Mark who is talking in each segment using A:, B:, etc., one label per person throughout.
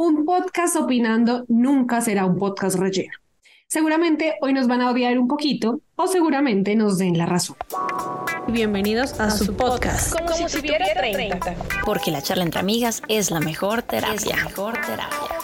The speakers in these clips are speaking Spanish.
A: Un podcast opinando nunca será un podcast relleno. Seguramente hoy nos van a odiar un poquito o seguramente nos den la razón.
B: Bienvenidos a, su podcast.
C: Como, si, tuviera 30.
B: Porque la charla entre amigas es la mejor terapia.
C: Es la mejor terapia.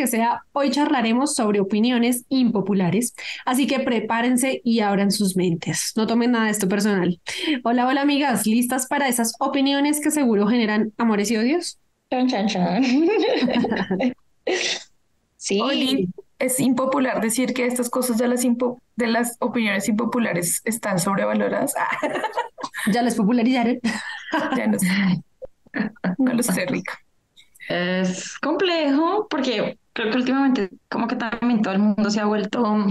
A: Que sea, hoy charlaremos sobre opiniones impopulares, así que prepárense y abran sus mentes. No tomen nada de esto personal. Hola, hola amigas, ¿listas para esas opiniones que seguro generan amores y odios?
C: Chan, chan, chan.
D: sí. Oli, es impopular decir que estas cosas de las, de las opiniones impopulares están sobrevaloradas.
A: ya las popularizaron.
D: ya no sé. No lo sé, Rica.
C: Es complejo porque creo que últimamente como que también todo el mundo se ha vuelto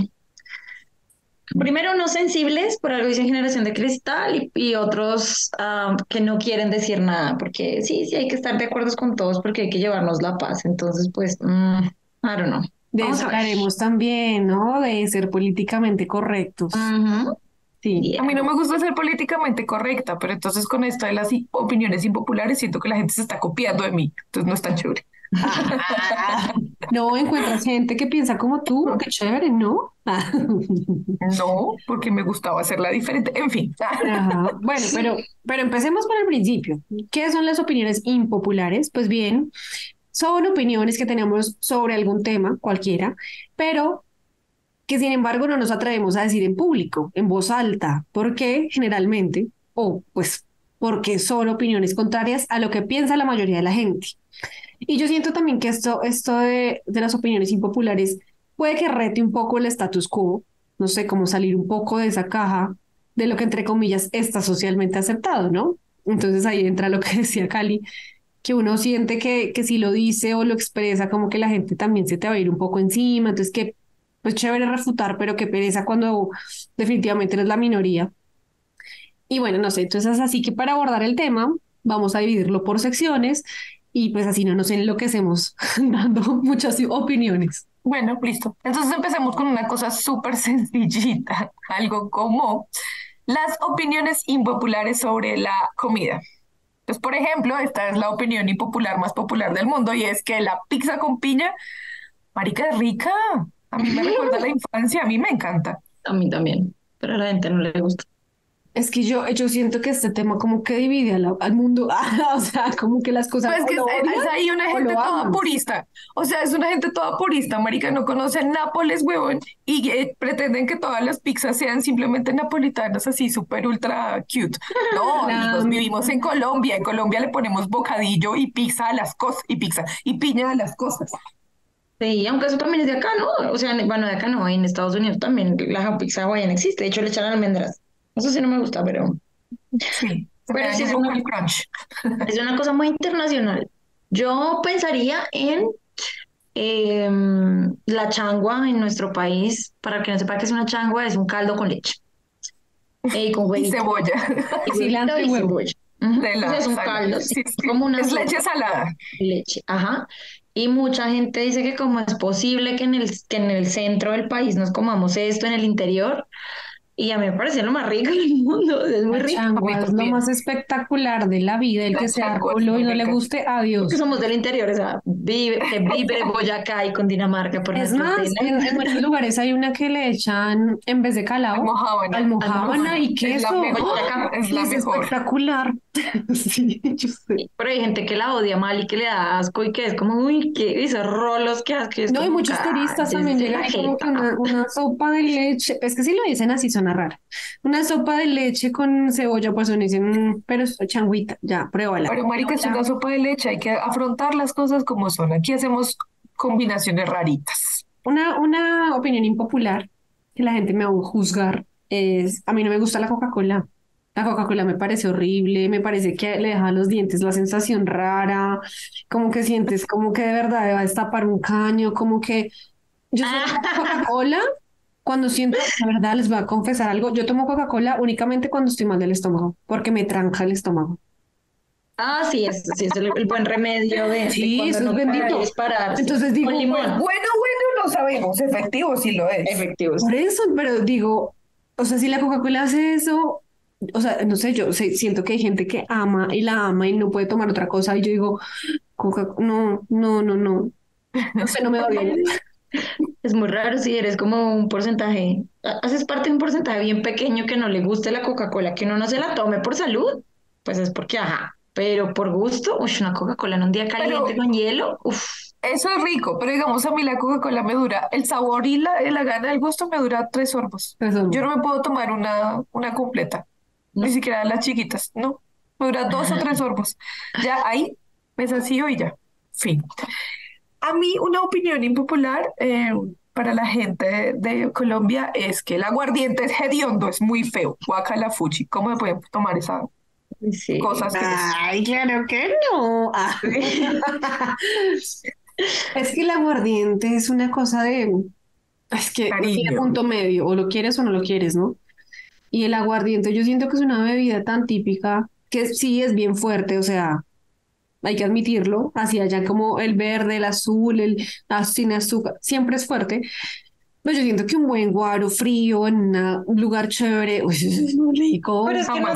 C: primero no sensibles, por algo dicen generación de cristal, y, otros ah, que no quieren decir nada, porque sí, sí hay que estar de acuerdo con todos porque hay que llevarnos la paz. Entonces, pues, mm, I don't know.
A: De eso hablaremos también, ¿no? De ser políticamente correctos.
D: Sí. A mí no me gusta ser políticamente correcta, pero entonces con esto de las opiniones impopulares siento que la gente se está copiando de mí, entonces no es tan chévere.
A: No encuentras gente que piensa como tú, qué chévere, ¿no?
D: no, porque me gustaba hacerla diferente, en fin.
A: Bueno, pero, pero empecemos por el principio. ¿Qué son las opiniones impopulares? Pues bien, son opiniones que tenemos sobre algún tema, cualquiera, pero que sin embargo no nos atrevemos a decir en público, en voz alta, porque generalmente, o pues porque son opiniones contrarias a lo que piensa la mayoría de la gente. Y yo siento también que esto, esto de, de las opiniones impopulares puede que rete un poco el status quo, no sé, cómo salir un poco de esa caja de lo que entre comillas está socialmente aceptado, ¿no? Entonces ahí entra lo que decía Cali, que uno siente que, que si lo dice o lo expresa, como que la gente también se te va a ir un poco encima, entonces que pues chévere refutar, pero qué pereza cuando definitivamente eres la minoría. Y bueno, no sé, entonces así que para abordar el tema, vamos a dividirlo por secciones y pues así no nos enloquecemos dando muchas opiniones.
D: Bueno, listo. Entonces empecemos con una cosa súper sencillita, algo como las opiniones impopulares sobre la comida. Entonces, por ejemplo, esta es la opinión impopular más popular del mundo y es que la pizza con piña, marica, es rica. A mí me recuerda la infancia, a mí me encanta.
C: A mí también, pero a la gente no le gusta.
A: Es que yo, yo siento que este tema como que divide al, mundo, o sea, como que las cosas...
D: Pues que es, ahí una gente toda purista, o sea, es una gente toda purista, marica, no conocen Nápoles, huevón, y eh, pretenden que todas las pizzas sean simplemente napolitanas, así súper ultra cute. No, amigos, vivimos en Colombia, en Colombia le ponemos bocadillo y pizza a las cosas, y pizza, y piña a las cosas.
C: Sí, aunque eso también es de acá, ¿no? O sea, bueno, de acá no, en Estados Unidos también la pizza hawaiana existe, de hecho le echan almendras. Eso sí no me gusta, pero...
D: Sí, pero sí es una,
C: es una cosa muy internacional. Yo pensaría en em, la changua en nuestro país. Para que no sepa qué es una changua, es un caldo con leche.
D: Y con
C: y
D: cebolla.
C: Y cilantro y, cebolla. es un caldo, como una
D: es leche salada.
C: Leche, ajá. Y mucha gente dice que como es posible que en el, que en el centro del país nos comamos esto en el interior, y a mí me parece lo más rico del mundo, es muy rico.
A: es lo más espectacular de la vida, el que sea culo y no le guste, adiós.
C: Porque somos del interior, o sea, vive, vive Boyacá y con Dinamarca. Por
A: es más, en, muchos lugares hay una que le echan, en vez de calao, almohábana, y queso.
D: Es, la es
A: espectacular. sí,
C: yo sé. Pero hay gente que la odia mal y que le da asco y que es como, uy, que esos rolos que asco.
A: No, hay muchos turistas también llegan como que una, una sopa de leche, es que si lo dicen así son rara. Una sopa de leche con cebolla, pues uno dice, mm, pero es changuita, ya, pruébala.
D: Pero marica, es una sopa de leche, hay que afrontar las cosas como son. Aquí hacemos combinaciones raritas.
A: Una, una opinión impopular que la gente me va a juzgar es, a mí no me gusta la Coca-Cola. La Coca-Cola me parece horrible, me parece que le deja a los dientes la sensación rara, como que sientes como que de verdad va a destapar un caño, como que yo soy Coca-Cola cuando siento, la verdad, les voy a confesar algo. Yo tomo Coca-Cola únicamente cuando estoy mal del estómago, porque me tranca el estómago.
C: Ah, sí, es, sí, es el, buen remedio de,
A: sí, eso es bendito. Entonces digo,
D: bueno, bueno, bueno, no sabemos, efectivo sí lo es.
C: Efectivo.
A: Por eso, pero digo, o sea, si la Coca-Cola hace eso, o sea, no sé, yo sé- siento que hay gente que ama y la ama y no puede tomar otra cosa y yo digo, Coca, no, no, no, no, no sé, no me va bien.
C: Es muy raro si eres como un porcentaje, ha- haces parte de un porcentaje bien pequeño que no le guste la Coca-Cola, que uno no se la tome por salud, pues es porque, ajá, pero por gusto, uy, una Coca-Cola en un día caliente
D: Pero-
C: con hielo, uff,
D: Eso es rico, pero digamos a mí la Coca-Cola me dura, el sabor y la, la gana, el gusto me dura tres sorbos. Yo no me puedo tomar una, una completa,
C: No.
D: ni siquiera las chiquitas, no. Me dura dos o tres sorbos. Ya ahí me sacío y ya. Fin. A mí una opinión impopular eh, para la gente de, Colombia es que el aguardiente es hediondo, es muy feo. Guacala fuchi. ¿Cómo se pueden tomar esas
C: sí.
D: cosas que
A: Ay, claro que no. Ah. Es que el aguardiente es una cosa de, es que tiene punto medio, o lo quieres o no lo quieres, ¿no? Y el aguardiente yo siento que es una bebida tan típica que sí es bien fuerte, o sea, hay que admitirlo, así allá como el verde, el azul, el ah, sin azúcar, siempre es fuerte. Pero yo siento que un buen guaro frío en una- un lugar chévere, uy, es muy rico.
C: Pero es que no,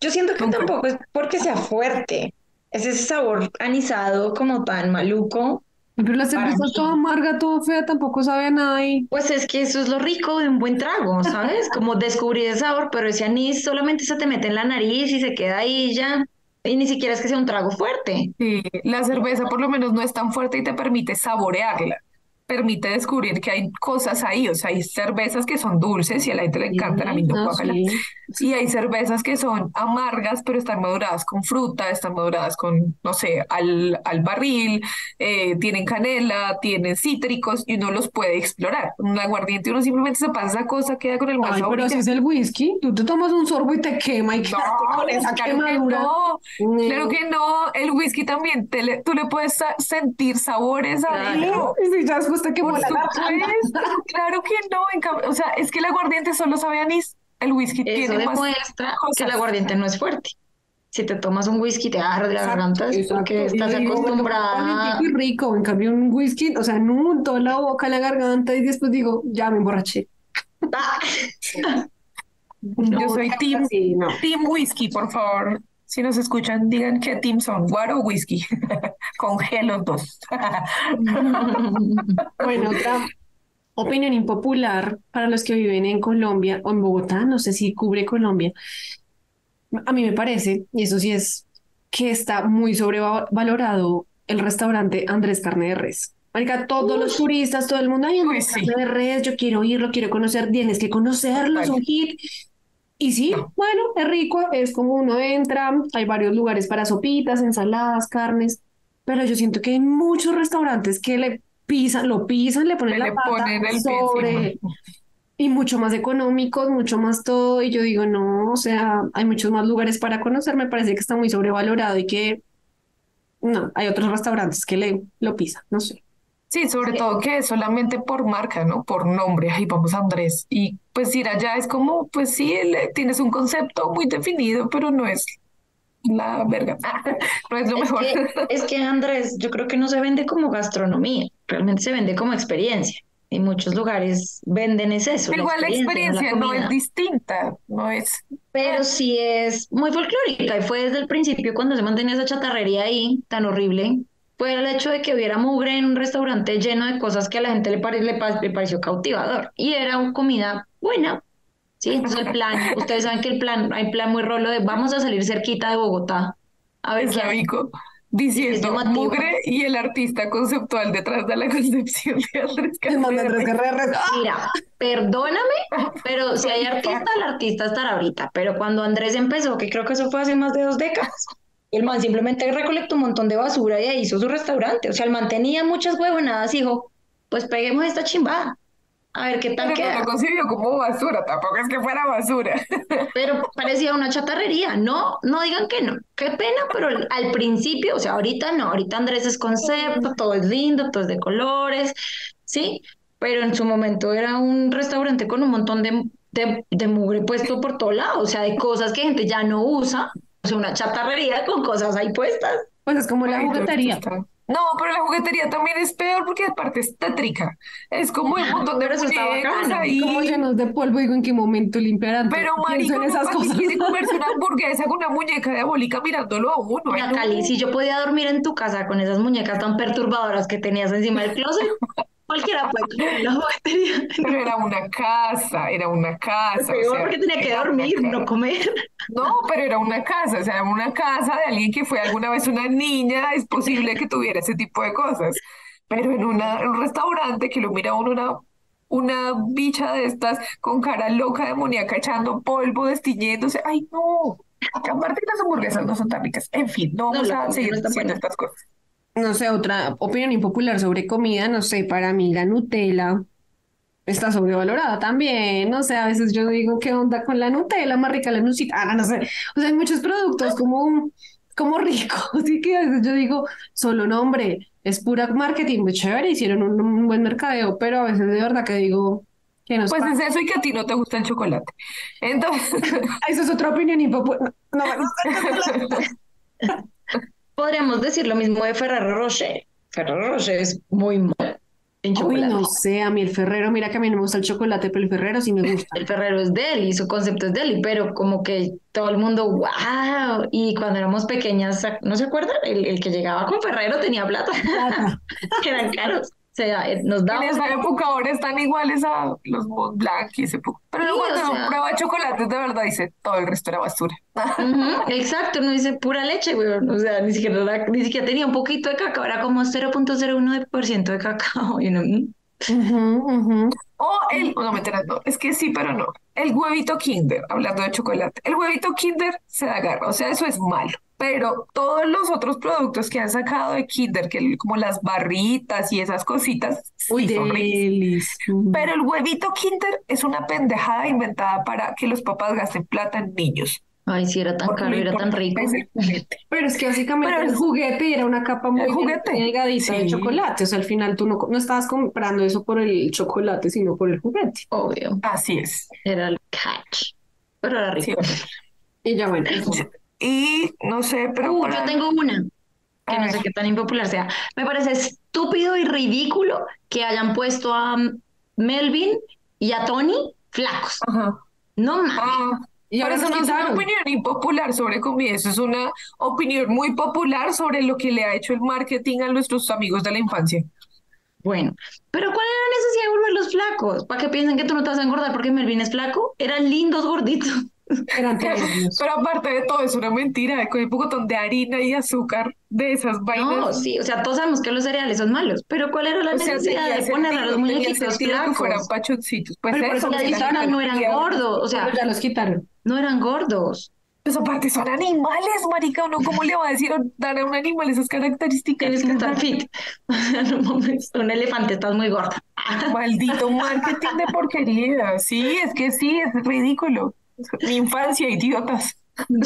C: yo siento que tampoco es porque sea fuerte, es ese sabor anisado como tan maluco.
A: Pero la cerveza
C: mí.
A: toda amarga, toda fea, tampoco sabe a nada y
C: Pues es que eso es lo rico de un buen trago, ¿sabes? Como descubrir el sabor, pero ese anís solamente se te mete en la nariz y se queda ahí ya. Y ni siquiera es que sea un trago fuerte.
D: Sí, la cerveza por lo menos no es tan fuerte y te permite saborearla. Permite descubrir que hay cosas ahí, o sea, hay cervezas que son dulces y a la gente le encantan, a mí no, guácala.
A: sí.
D: Y hay cervezas que son amargas, pero están maduradas con fruta, están maduradas con, no sé, al, al barril, eh, tienen canela, tienen cítricos y uno los puede explorar. Un aguardiente uno simplemente se pasa esa cosa, queda con el mal
A: Ay, pero
D: ya.
A: es el whisky, tú te tomas un sorbo y te quema y quedaste con esa
D: claro que
A: quemadura.
D: no.
A: Mm.
D: Claro que no, el whisky también, te le- tú le puedes sentir sabores adentro.
A: Y si ya te quemó
D: Por claro que no. en cambio- o sea, es que el aguardiente solo sabe a anís, el whisky
C: Eso
D: tiene más
C: que el aguardiente no es fuerte. Si te tomas un whisky te arde la garganta es porque estás
A: digo,
C: acostumbrada.
A: y rico, en cambio un whisky, o sea, no en toda la boca, la garganta y después digo, ya me emborraché.
C: Ah,
D: Yo soy team,
A: Sí, no.
D: team whisky, por favor. Si nos escuchan, digan qué team son, guaro o whisky. Congelo dos.
A: Bueno, otra opinión impopular para los que viven en Colombia o en Bogotá, no sé si cubre Colombia. A mí me parece, y eso sí es, que está muy sobrevalorado el restaurante Andrés Carne de Res. Marica, todos los turistas, todo el mundo, ay, Andrés
D: Uy, sí.
A: Carne de Res, yo quiero irlo, quiero conocer, tienes que conocerlo, es un hit. Y sí,
D: No.
A: bueno, es rico, es como uno entra, hay varios lugares para sopitas, ensaladas, carnes, pero yo siento que hay muchos restaurantes que le pisan, lo pisan, le ponen la
D: le
A: pata
D: ponen el
A: sobre y mucho más económicos, mucho más todo, y yo digo, no, o sea, hay muchos más lugares para conocer, me parece que está muy sobrevalorado y que no, hay otros restaurantes que le lo pisan, no sé.
D: Sí, sobre
C: Sí.
D: todo que es solamente por marca, ¿no? Por nombre. Ahí vamos Andrés. Y pues ir allá es como, pues sí, le- tienes un concepto muy definido, pero no es la verga. No es lo
C: Es
D: mejor.
C: que, es que Andrés, yo creo que no se vende como gastronomía, realmente se vende como experiencia. En muchos lugares venden es eso,
D: Igual la experiencia no es
C: comida.
D: distinta, no es.
C: Pero sí es muy folclórica y fue desde el principio cuando se mantenía esa chatarrería ahí tan horrible. Fue el hecho de que hubiera mugre en un restaurante lleno de cosas que a la gente le, pare- le, le pareció cautivador. Y era una comida buena. Sí, entonces el plan, ustedes saben que el plan, hay plan muy rolo de vamos a salir cerquita de Bogotá. A ver qué.
D: Eslavico diciendo mugre y el artista conceptual detrás de la concepción de Andrés Res,
A: ¡ah!
C: Mira, perdóname, pero si hay artista, el artista estará ahorita. Pero cuando Andrés empezó, que creo que eso fue hace más de dos décadas, el man simplemente recolectó un montón de basura y ahí hizo su restaurante. O sea, el man tenía muchas huevonadas y dijo, pues peguemos esta chimbada. A ver qué tal
D: Pero no lo concibió como basura, tampoco es que fuera basura.
C: Pero parecía una chatarrería. No, no digan que no. Qué pena, pero al al principio, o sea, ahorita no. Ahorita Andrés es concepto, todo es lindo, todo es de colores, ¿sí? Pero en su momento era un restaurante con un montón de, de, de mugre puesto por todo lado, o sea, de cosas que gente ya no usa. Una chatarrería con cosas ahí puestas.
A: Pues es como la juguetería.
D: No, pero la juguetería también es peor porque aparte es tétrica. Es como un montón de
C: bacano.
D: ahí.
A: Como llenos de polvo, digo, ¿en qué momento limpiarán?
D: Pero marico,
A: en esas
D: no
A: cosas.
D: quiere comerse una hamburguesa con una muñeca diabólica mirándolo a uno.
C: Mira. Cali, si yo podía dormir en tu casa con esas muñecas tan perturbadoras que tenías encima del closet, cualquiera puede comer.
D: Pero era una casa, era una casa. o
C: Peor
D: sea,
C: porque tenía que dormir, no comer.
D: No, pero era una casa, o sea, una casa de alguien que fue alguna vez una niña, es posible que tuviera ese tipo de cosas. Pero en, una, en un restaurante que lo mira uno una, una bicha de estas con cara loca demoníaca echando polvo, destiñéndose. Ay, no. Aparte las hamburguesas no son tan ricas. En fin, no
C: No,
D: vamos a seguir
C: buena.
D: estas cosas.
A: No sé, otra opinión impopular sobre comida, no sé, para mí la Nutella está sobrevalorada también, no sé, a veces yo digo, ¿qué onda con la Nutella? Más rica la nucita, ah, no sé, o sea, hay muchos productos como, como ricos, así que a veces yo digo, solo nombre, es pura marketing, muy chévere, hicieron un, un buen mercadeo, pero a veces de verdad que digo,
D: Pues
A: pasa?
D: es eso y que a ti no te gusta el chocolate. Entonces,
A: Esa es otra opinión impopular, no, no, el chocolate.
C: Podríamos decir lo mismo de Ferrero Rocher. Ferrero Rocher es muy mal en
A: Uy,
C: chocolate.
A: no sé, a mí el Ferrero, mira que a mí no me gusta el chocolate, pero el Ferrero sí me gusta.
C: El Ferrero es deli, su concepto es deli, pero como que todo el mundo, wow. Y cuando éramos pequeñas, ¿no se acuerdan? El, el que llegaba con Ferrero tenía plata,
A: Plata.
C: eran caros. O sea, eh, nos
D: en
C: daban.
D: esa época ahora están iguales a los Mont Blanc y ese poco. Pero
C: Sí,
D: luego cuando
C: sea.
D: prueba chocolates de verdad dice, todo el resto era basura.
C: Exacto, no dice pura leche, weón. O sea, ni siquiera, era- ni siquiera tenía un poquito de cacao, era como 0.01% de cacao. Y
D: O el, no, mentiras, no, es que sí, pero no. El huevito Kinder, hablando de chocolate, el huevito Kinder se da garra, o sea, eso es malo. Pero todos los otros productos que han sacado de Kinder, que como las barritas y esas cositas, sí
A: Uy,
D: son
A: delis.
D: Pero el huevito Kinder es una pendejada inventada para que los papás gasten plata en niños.
C: Ay, sí, era tan caro, era tan rico.
D: es.
A: Pero es que básicamente
D: Pero
A: el juguete era una capa muy
D: juguete,
A: delgadita de chocolate. O sea, al final tú no, no estabas comprando eso por el chocolate, sino por el juguete.
C: Obvio,
D: Así es.
C: era el catch. Pero era
D: Sí.
C: rico.
A: Y ya bueno.
D: Y no sé, pero
C: Uh,
D: para-
C: yo tengo una que
D: A
C: no sé qué tan impopular sea. Me parece estúpido y ridículo que hayan puesto a Melvin y a Tony flacos.
D: Ajá.
C: No mames.
D: Ah,
A: Y ahora
D: eso no es una opinión impopular sobre comida, eso es una opinión muy popular sobre lo que le ha hecho el marketing a nuestros amigos de la infancia.
C: Bueno, pero ¿cuál era la necesidad de volverlos flacos? ¿Para que piensen que tú no te vas a engordar porque Melvin es flaco? Eran lindos gorditos.
A: Eran.
D: Pero aparte de todo, es una mentira, con un pocotón de harina y azúcar de esas
C: No,
D: vainas.
C: sí, o sea, todos sabemos que los cereales son malos, pero ¿cuál era la
D: O sea,
C: necesidad de poner a los muñequitos
D: sentido que fueran
C: flacos?
D: pachoncitos. Pues
A: Pero por
D: eso,
A: eso
C: además
D: gente
C: no eran gordos, o sea,
A: Pero ya los quitaron.
C: No eran gordos.
D: Pues aparte son animales, marica, uno cómo le va a decir dar a un animal esas características?
C: Tienes que estar fit. No mames, un elefante, estás muy gorda.
D: Maldito marketing de porquería. Sí, es que sí, es ridículo. Mi infancia, idiotas.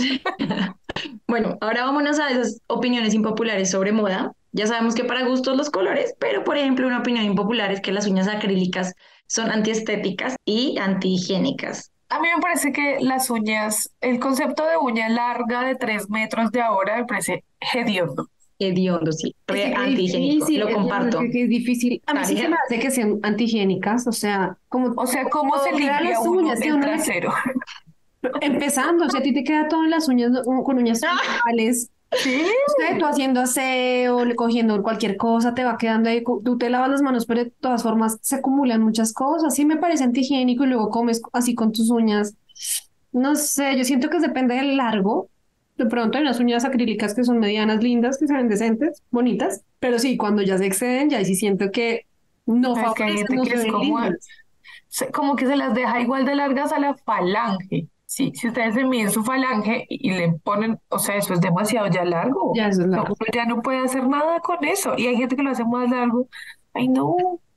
C: Bueno, ahora vámonos a esas opiniones impopulares sobre moda. Ya sabemos que para gustos los colores, pero por ejemplo una opinión impopular es que las uñas acrílicas son antiestéticas y antihigiénicas.
D: A mí me parece que las uñas, el concepto de uña larga de tres metros de ahora me parece hediondo.
C: Hediondo, sí, re antihigiénico, lo
A: es-
C: comparto.
A: Es, que es difícil. A mí sí se
C: Tarea.
A: me hace que sean antihigiénicas, o sea, como
D: O sea, ¿cómo se limpia
A: las uñas,
D: el
A: uno
D: trasero?
A: empezando, o sea, a ti te queda todo en las uñas ¿no? con uñas
C: Ah.
D: Sí,
A: tú haciendo aseo, cogiendo cualquier cosa, te va quedando ahí, tú te lavas las manos, pero de todas formas se acumulan muchas cosas. Sí me parece antihigiénico y luego comes así con tus uñas. No sé, yo siento que depende del largo. De pronto hay unas uñas acrílicas que son medianas, lindas, que se ven decentes, bonitas, pero sí, cuando ya se exceden, ya sí siento que no favorecen,
D: gente
A: no
D: como- como que se las deja igual de largas a la falange. Sí, si ustedes se miden su falange y le ponen, o sea, eso es demasiado ya largo.
A: Ya es
D: No,
A: largo.
D: uno ya no puede hacer nada con eso. Y hay gente que lo hace más largo. Ay, no.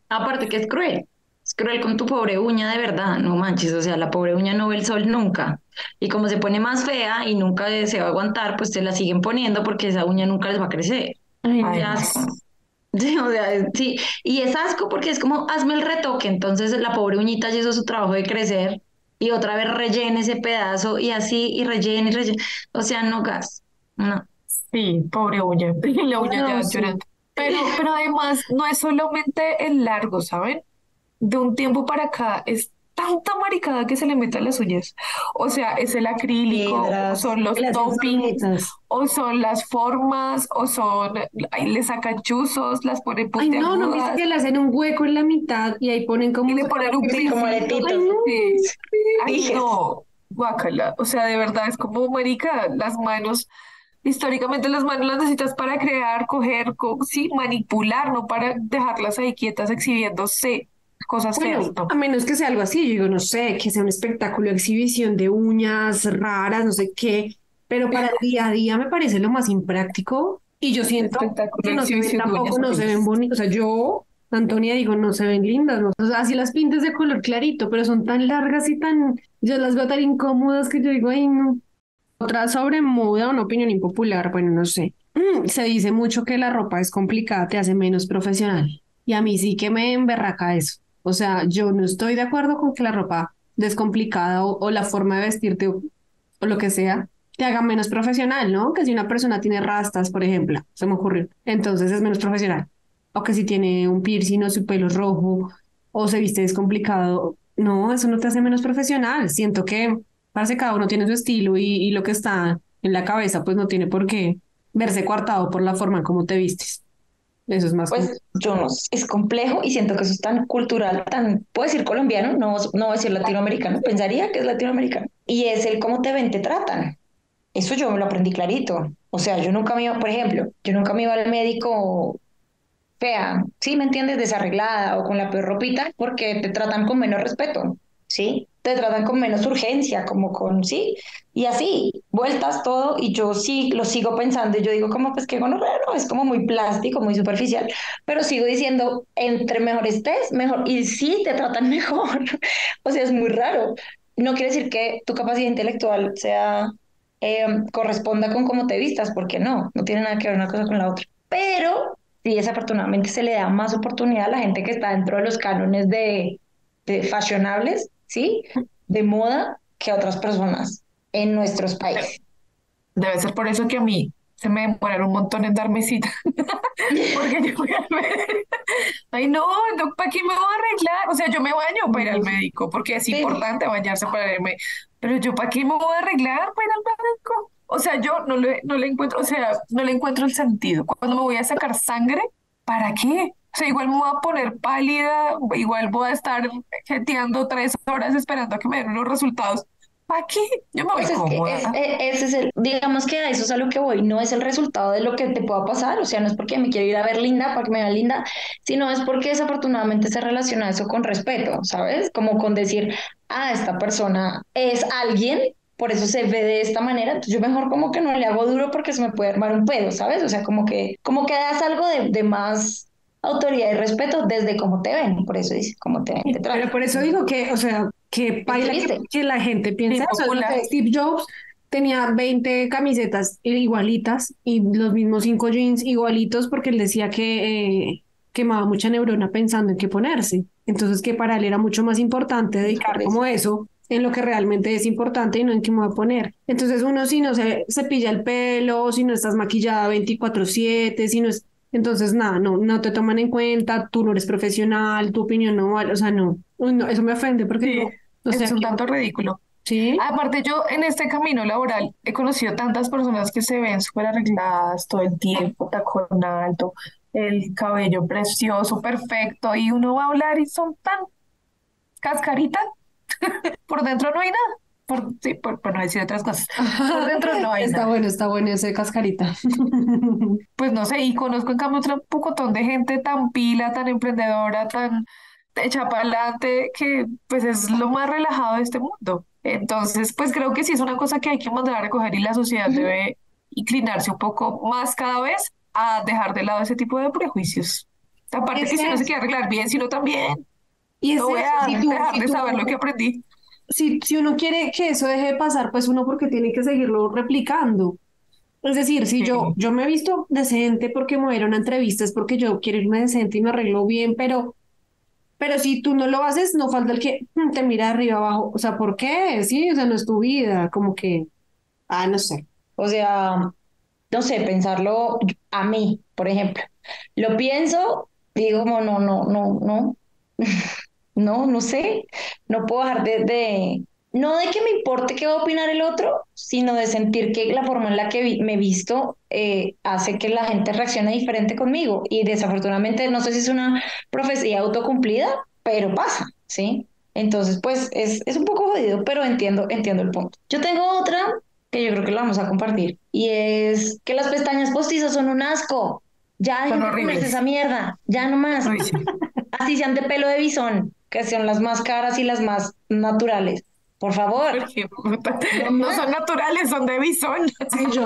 C: Aparte que es cruel. Es cruel con tu pobre uña de verdad, no manches, o sea, la pobre uña no ve el sol nunca. Y como se pone más fea y nunca se va a aguantar, pues se la siguen poniendo porque esa uña nunca les va a crecer.
A: Ay,
D: Ay,
C: Qué
D: no.
C: asco. Sí, o sea, sí, y es asco porque es como, hazme el retoque, entonces la pobre uñita ya hizo su trabajo de crecer y otra vez rellene ese pedazo y así, y rellene y rellene, o sea, no gas, no.
D: Sí, pobre uña. Y la uña
A: No,
D: ya
A: sí.
D: llorando. Pero, pero además no es solamente el largo, ¿saben? De un tiempo para acá es tanta maricada que se le mete a las uñas. O sea, es el acrílico,
C: Piedras,
D: son los toppings, o son las formas, o son, ahí le sacan chuzos, las ponen
A: Ay, no, no, viste que le hacen un hueco en la mitad y ahí ponen como
D: y le ponen un
C: Sí, como aretito.
A: Ay, no.
D: Sí. Ay, no, guácala. O sea, de verdad es como marica, las manos, históricamente las manos las necesitas para crear, coger, co- sí, manipular, no para dejarlas ahí quietas exhibiéndose cosas feas,
A: Bueno,
D: no.
A: a menos que sea algo así, yo digo, no sé, que sea un espectáculo exhibición de uñas raras, no sé qué, pero para el día a día me parece lo más impráctico y yo siento que no se ven tampoco, no se ven bonitos, o sea, yo, Antonia, digo, no se ven lindas, no, o sea, así las pintes de color clarito, pero son tan largas y tan, yo las veo tan incómodas que yo digo, ay, no. Otra sobre moda, una opinión impopular, bueno, no sé. Mm, Se dice mucho que la ropa es complicada, te hace menos profesional. Y a mí sí que me emberraca eso. O sea, yo no estoy de acuerdo con que la ropa descomplicada o, la forma de vestirte o, lo que sea te haga menos profesional, ¿no? Que si una persona tiene rastas, por ejemplo, se me ocurrió, entonces es menos profesional. O que si tiene un piercing o su pelo rojo o se viste descomplicado, no, eso no te hace menos profesional. Siento que parece cada uno tiene su estilo y, y lo que está en la cabeza, pues no tiene por qué verse coartado por la forma en cómo te vistes. Eso es más
C: Pues yo no es complejo y siento que eso es tan cultural, tan, puedo decir colombiano, no, no voy a decir latinoamericano, pensaría que es latinoamericano. Y es el cómo te ven, te tratan. Eso yo me lo aprendí clarito. O sea, yo nunca me iba, por ejemplo, yo nunca me iba al médico fea, ¿sí? ¿Me entiendes? Desarreglada o con la peor ropita porque te tratan con menos respeto, ¿sí? Te tratan con menos urgencia, como con, ¿sí? Y así, vueltas todo y yo sí lo sigo pensando y yo digo como pues que gonorrea, no, es como muy plástico, muy superficial, pero sigo diciendo, entre mejor estés, mejor, y sí te tratan mejor, o sea, es muy raro. No quiere decir que tu capacidad intelectual sea, eh, corresponda con cómo te vistas, porque no, no tiene nada que ver una cosa con la otra. Pero sí, desafortunadamente se le da más oportunidad a la gente que está dentro de los cánones de, de fashionables, ¿sí? De moda que a otras personas en nuestros países.
D: Debe ser por eso que a mí se me demoraron un montón en darme cita. Porque yo fui al médico. Ay, no, no, ¿para qué me voy a arreglar? O sea, yo me baño para ir al médico, porque es
C: Sí.
D: importante bañarse para irme. Pero yo, ¿para qué me voy a arreglar para ir al médico? O sea, yo no le, no le encuentro, o sea, no le encuentro el sentido. Cuando me voy a sacar sangre, ¿para qué? O sea, igual me voy a poner pálida, igual voy a estar jeteando tres horas esperando a que me den los resultados. ¿Para qué? Yo me voy
C: Pues es que
D: cómoda.
C: es- e- ese es el, digamos que a eso es a lo que voy, no es el resultado de lo que te pueda pasar, o sea, no es porque me quiero ir a ver linda para que me vean linda, sino es porque desafortunadamente se relaciona eso con respeto, ¿sabes? Como con decir, ah, esta persona es alguien, por eso se ve de esta manera, entonces yo mejor como que no le hago duro porque se me puede armar un pedo, ¿sabes? O sea, como que, como que das algo de, de más autoridad y respeto desde cómo te ven, por eso dice, cómo te ven, te
A: Pero por eso digo que, o sea, que baila que, la gente piensa, o sea, Steve Jobs tenía 20 camisetas igualitas y los mismos cinco jeans igualitos porque él decía que eh, quemaba mucha neurona pensando en qué ponerse. Entonces que para él era mucho más importante dedicar como eso en lo que realmente es importante y no en qué me voy a poner. Entonces uno si no se cepilla el pelo, si no estás maquillada 24/7, si no es... Entonces nada, no, no te toman en cuenta, tú no eres profesional, tu opinión no vale, o sea, no, no, eso me ofende porque
D: Sí,
A: no, o sea,
D: es un tanto ridículo.
A: sí.
D: Aparte, yo en este camino laboral he conocido tantas personas que se ven súper arregladas todo el tiempo, tacón alto, el cabello precioso, perfecto, y uno va a hablar y son tan cascarita. Por dentro no hay nada. Por, sí, por, por no decir otras cosas. Por dentro no hay
A: Está
D: nada.
A: bueno, está bueno ese cascarita.
D: Pues no sé, y conozco en cambio otro pocotón de gente tan pila, tan emprendedora, tan hecha que pues es lo más relajado de este mundo. Entonces, pues creo que sí es una cosa que hay que mandar a recoger y la sociedad debe inclinarse un poco más cada vez a dejar de lado ese tipo de prejuicios. Aparte que si no se quiere arreglar bien, sino también
A: Y es
D: no voy a
A: si tú-
D: dejar
A: si
D: de
A: tú-
D: saber lo que aprendí.
A: Si, si uno quiere que eso deje de pasar, pues uno porque tiene que seguirlo replicando. Es decir, si yo, yo me he visto decente porque me voy a ir a una entrevista, es porque yo quiero irme decente y me arreglo bien, pero, pero si tú no lo haces, no falta el que te mira de arriba abajo. O sea, ¿por qué? Sí, o sea, no es tu vida, como que, ah, no sé.
C: O sea, no sé, pensarlo a mí, por ejemplo. Lo pienso, digo no, no, no, no, no, no sé, no puedo dejar de, de, no de que me importe qué va a opinar el otro, sino de sentir que la forma en la que me he visto eh, hace que la gente reaccione diferente conmigo. Y desafortunadamente, no sé si es una profecía autocumplida, pero pasa, ¿sí? Entonces, pues es, es un poco jodido, pero entiendo, entiendo el punto. Yo tengo otra que yo creo que la vamos a compartir, y es que las pestañas postizas son un asco. Ya dejen de esa mierda, ya nomás. Así sean de pelo de bisón, que sean las más caras y las más naturales. Por favor.
D: No son naturales, son de bisón.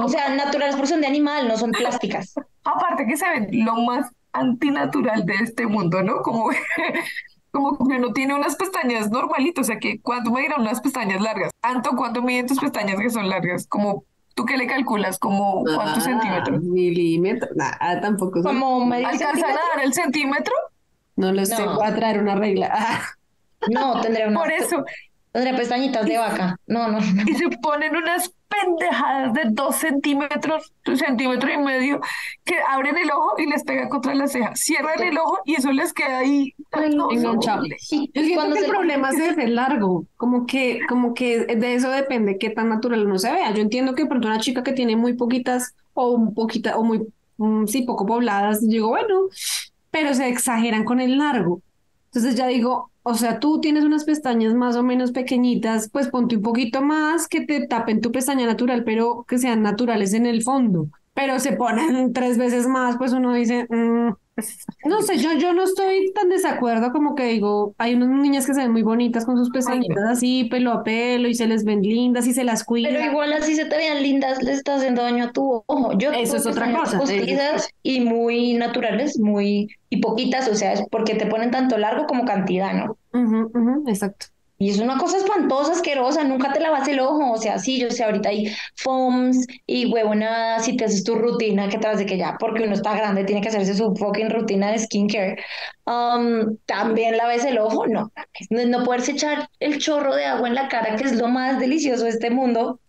C: O sea, naturales porque son de animal, no son plásticas.
D: Aparte que se ven lo más antinatural de este mundo, ¿no? Como, como que uno tiene unas pestañas normalitas, o sea, que ¿cuánto me dirán unas pestañas largas? Anto, ¿cuánto miden tus pestañas que son largas? Como ¿Tú qué le calculas? ¿Como cuántos ah, centímetros?
A: Milímetros. Nada, tampoco.
C: ¿Como
D: ¿Alcanzan a dar el centímetro?
A: No les voy a traer una regla.
C: No, tendré una.
D: Por eso,
C: Tendría pestañitas de vaca. No, no,
D: Y se ponen unas pendejadas de dos centímetros, centímetro y medio, que abren el ojo y les pega contra la ceja. Cierran el ojo y eso les queda ahí
A: enganchado. Yo siento que el problema es el largo, como que, como que de eso depende qué tan natural uno se vea. Yo entiendo que por una chica que tiene muy poquitas o un poquita o muy, mm, sí, poco pobladas, digo, bueno, pero se exageran con el largo. Entonces ya digo, o sea, tú tienes unas pestañas más o menos pequeñitas, pues ponte un poquito más que te tapen tu pestaña natural, pero que sean naturales en el fondo. Pero se ponen tres veces más, pues uno dice, mm, no sé, yo, yo no estoy tan desacuerdo como que digo, hay unas niñas que se ven muy bonitas con sus pestañitas así, pelo a pelo, y se les ven lindas y se las cuidan.
C: Pero igual así se te vean lindas, les está haciendo daño a tu ojo. Yo
A: Eso es otra cosa.
C: Y muy naturales, muy, y poquitas, o sea, es porque te ponen tanto largo como cantidad, ¿no?
A: exacto.
C: Y es una cosa espantosa, asquerosa, nunca te lavas el ojo, o sea, sí, yo sé, ahorita hay foams y huevona, si te haces tu rutina, que tras de que ya, porque uno está grande, tiene que hacerse su fucking rutina de skincare, um, también laves el ojo, no, no poderse echar el chorro de agua en la cara, que es lo más delicioso de este mundo,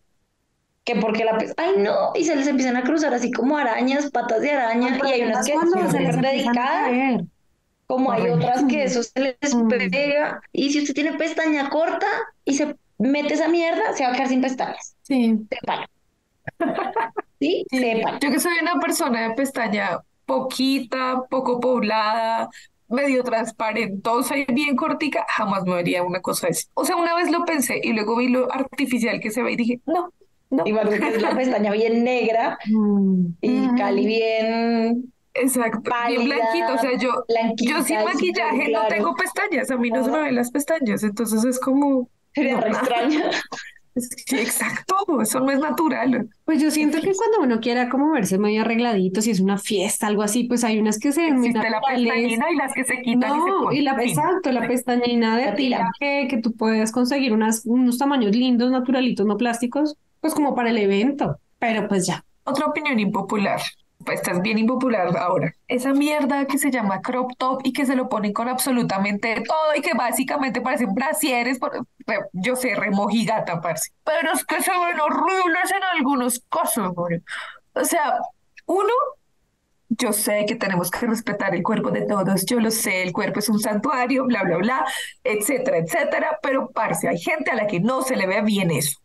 C: que porque la ay no, y se les empiezan a cruzar así como arañas, patas de araña, y hay unas que son dedicadas como hay otras que eso se les mm. pega. Y si usted tiene pestaña corta y se mete esa mierda, se va a quedar sin pestañas.
A: Sí.
C: Sépalo. ¿Sí?
D: Yo que soy una persona de pestaña poquita, poco poblada, medio transparentosa y bien cortica, jamás me haría una cosa así. O sea, una vez lo pensé y luego vi lo artificial que se ve y dije, no, no.
C: Igual que es la pestaña bien negra mm. y Cali bien
D: Exacto, bien blanquito, o sea, yo, yo sin maquillaje no tengo pestañas, a mí no se me ven las pestañas, entonces es como...
C: Sería extraño.
D: Sí, exacto, eso no es natural.
A: Pues yo siento que cuando uno quiera como verse medio arregladito, si es una fiesta, algo así, pues hay unas que se ven muy
D: la pestañina y las que se quitan
A: no, y, la, exacto, la pestañina de tira. que, que tú puedes conseguir unas, unos tamaños lindos, naturalitos, no plásticos, pues como para el evento, pero pues ya.
D: Otra opinión impopular, estás bien impopular ahora. Esa mierda que se llama crop top y que se lo ponen con absolutamente todo y que básicamente parecen brasieres, yo sé, remojigata, parce. Pero es que se ven horribles en algunos casos, O sea, uno, yo sé que tenemos que respetar el cuerpo de todos, yo lo sé, el cuerpo es un santuario, bla, bla, bla, etcétera, etcétera, pero parce, hay gente a la que no se le ve bien eso,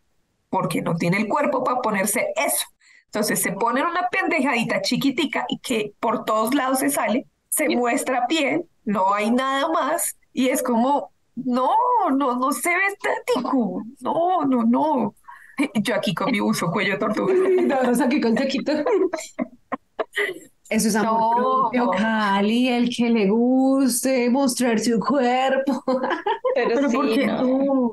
D: porque no tiene el cuerpo para ponerse eso. Entonces se ponen una pendejadita chiquitica y que por todos lados se sale, se muestra piel, no hay nada más y es como, no, no, no se ve estético, no, no, no. Yo aquí con mi uso cuello tortuga.
A: No, aquí con chiquito. Eso es amor no, propio, Cali, el que le guste mostrar su cuerpo.
C: Pero, sí, no.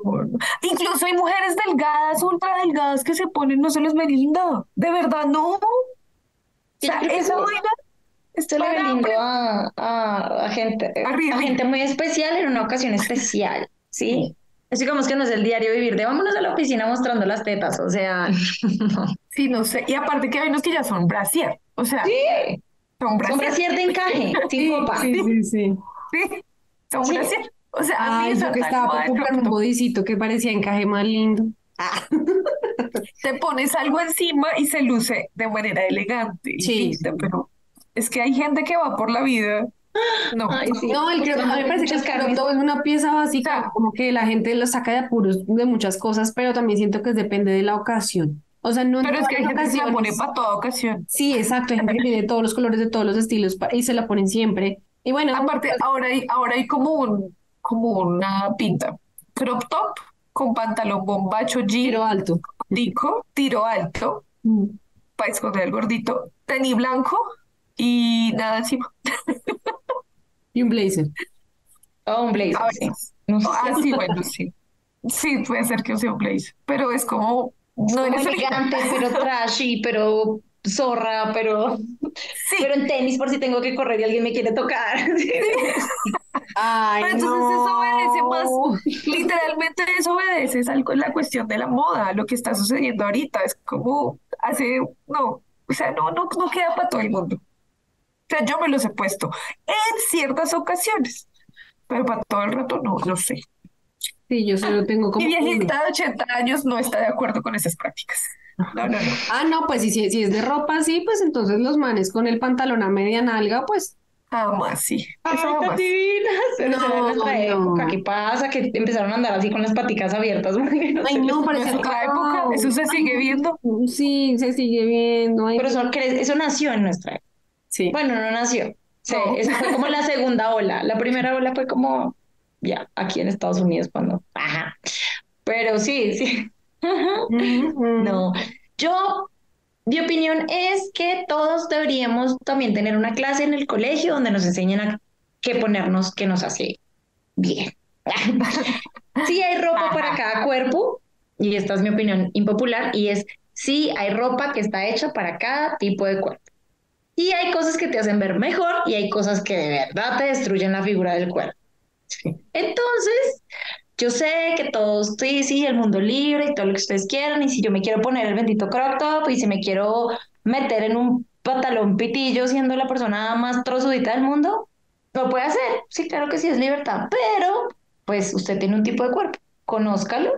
D: Incluso hay mujeres delgadas, ultra delgadas que se ponen, no se les ve linda. De verdad, no. O sea, esa vaina
C: esto le ve lindo a, a, gente, a gente muy especial en una ocasión especial, ¿sí? Es digamos que no es el diario vivir de vámonos a la oficina mostrando las tetas, o sea,
D: no. Sí, no sé. Y aparte que hay unos que ya son brasier, o sea,
C: sí. son brasier. de encaje, sin copa.
A: Sí, sí, sí.
D: Sí, son brasier. O sea, a
A: mí
D: yo
A: que estaba por comprar un bodicito que parecía encaje más lindo. Ah.
D: te pones algo encima y se luce de manera elegante.
A: Sí,
D: pero es que hay gente que va por la vida. No,
C: Ay, sí.
A: No, el crop, a mí me parece que el crop top es una pieza básica, como que la gente lo saca de apuros de muchas cosas, pero también siento que depende de la ocasión. O sea, no
D: pero es que hay gente que se la pone para toda ocasión.
A: Sí, exacto, hay gente que tiene todos los colores de todos los estilos y se la ponen siempre. Y bueno,
D: Aparte, ahora hay, ahora hay como un, como una pinta. Crop top con pantalón bombacho jean,
A: tiro alto.
D: gordico, tiro alto,
A: Mm.
D: para esconder el gordito, tenis blanco y nada encima.
A: Y un blazer.
C: Oh, un blazer,
D: A
C: sí.
D: veces.
C: No sé.
D: Ah, sí, bueno, sí. Sí, puede ser que use un blazer, pero es como, no eres
C: elegante, pero trashy, pero zorra, pero,
D: Sí,
C: pero en tenis por si tengo que correr y alguien me quiere tocar.
A: Ay,
D: Pero entonces eso obedece más,
A: no.
D: literalmente eso obedece es algo en la cuestión de la moda, lo que está sucediendo ahorita, es como hace, no, o sea, no, no, no queda para todo el mundo. O sea, yo me los he puesto en ciertas ocasiones, pero para todo el rato no, no sé.
A: Sí, yo solo tengo como
D: Mi viejita de 80 años no está de acuerdo con esas prácticas. No, no, no.
A: Ah, no, pues si, si es de ropa, sí, pues entonces los manes con el pantalón a media nalga, pues
D: Jamás, sí.
C: Ay,
D: Eso jamás.
C: divinas. En nuestra
A: No,
C: época.
A: no.
C: ¿Qué pasa? Que empezaron a andar así con las paticas abiertas. no
A: Ay, no,
D: En
A: parece
D: nuestra época, eso se sigue viendo.
A: Sí, se sigue viendo. ay,
C: Pero eso, eso nació en nuestra época.
A: sí.
C: Bueno, no nació. Sí,
D: No.
C: eso fue como la segunda ola. La primera ola fue como, ya, aquí en Estados Unidos cuando, ajá. Pero sí, sí. No, yo, mi opinión es que todos deberíamos también tener una clase en el colegio donde nos enseñen a qué ponernos que nos hace bien. Sí hay ropa para cada cuerpo, y esta es mi opinión impopular, y es sí hay ropa que está hecha para cada tipo de cuerpo. Y hay cosas que te hacen ver mejor y hay cosas que de verdad te destruyen la figura del cuerpo. Entonces, yo sé que todos, sí, sí, el mundo libre y todo lo que ustedes quieran, y si yo me quiero poner el bendito crop top y si me quiero meter en un pantalón pitillo siendo la persona más trozudita del mundo, lo puede hacer. Sí, claro que sí, es libertad, pero pues usted tiene un tipo de cuerpo, conózcalo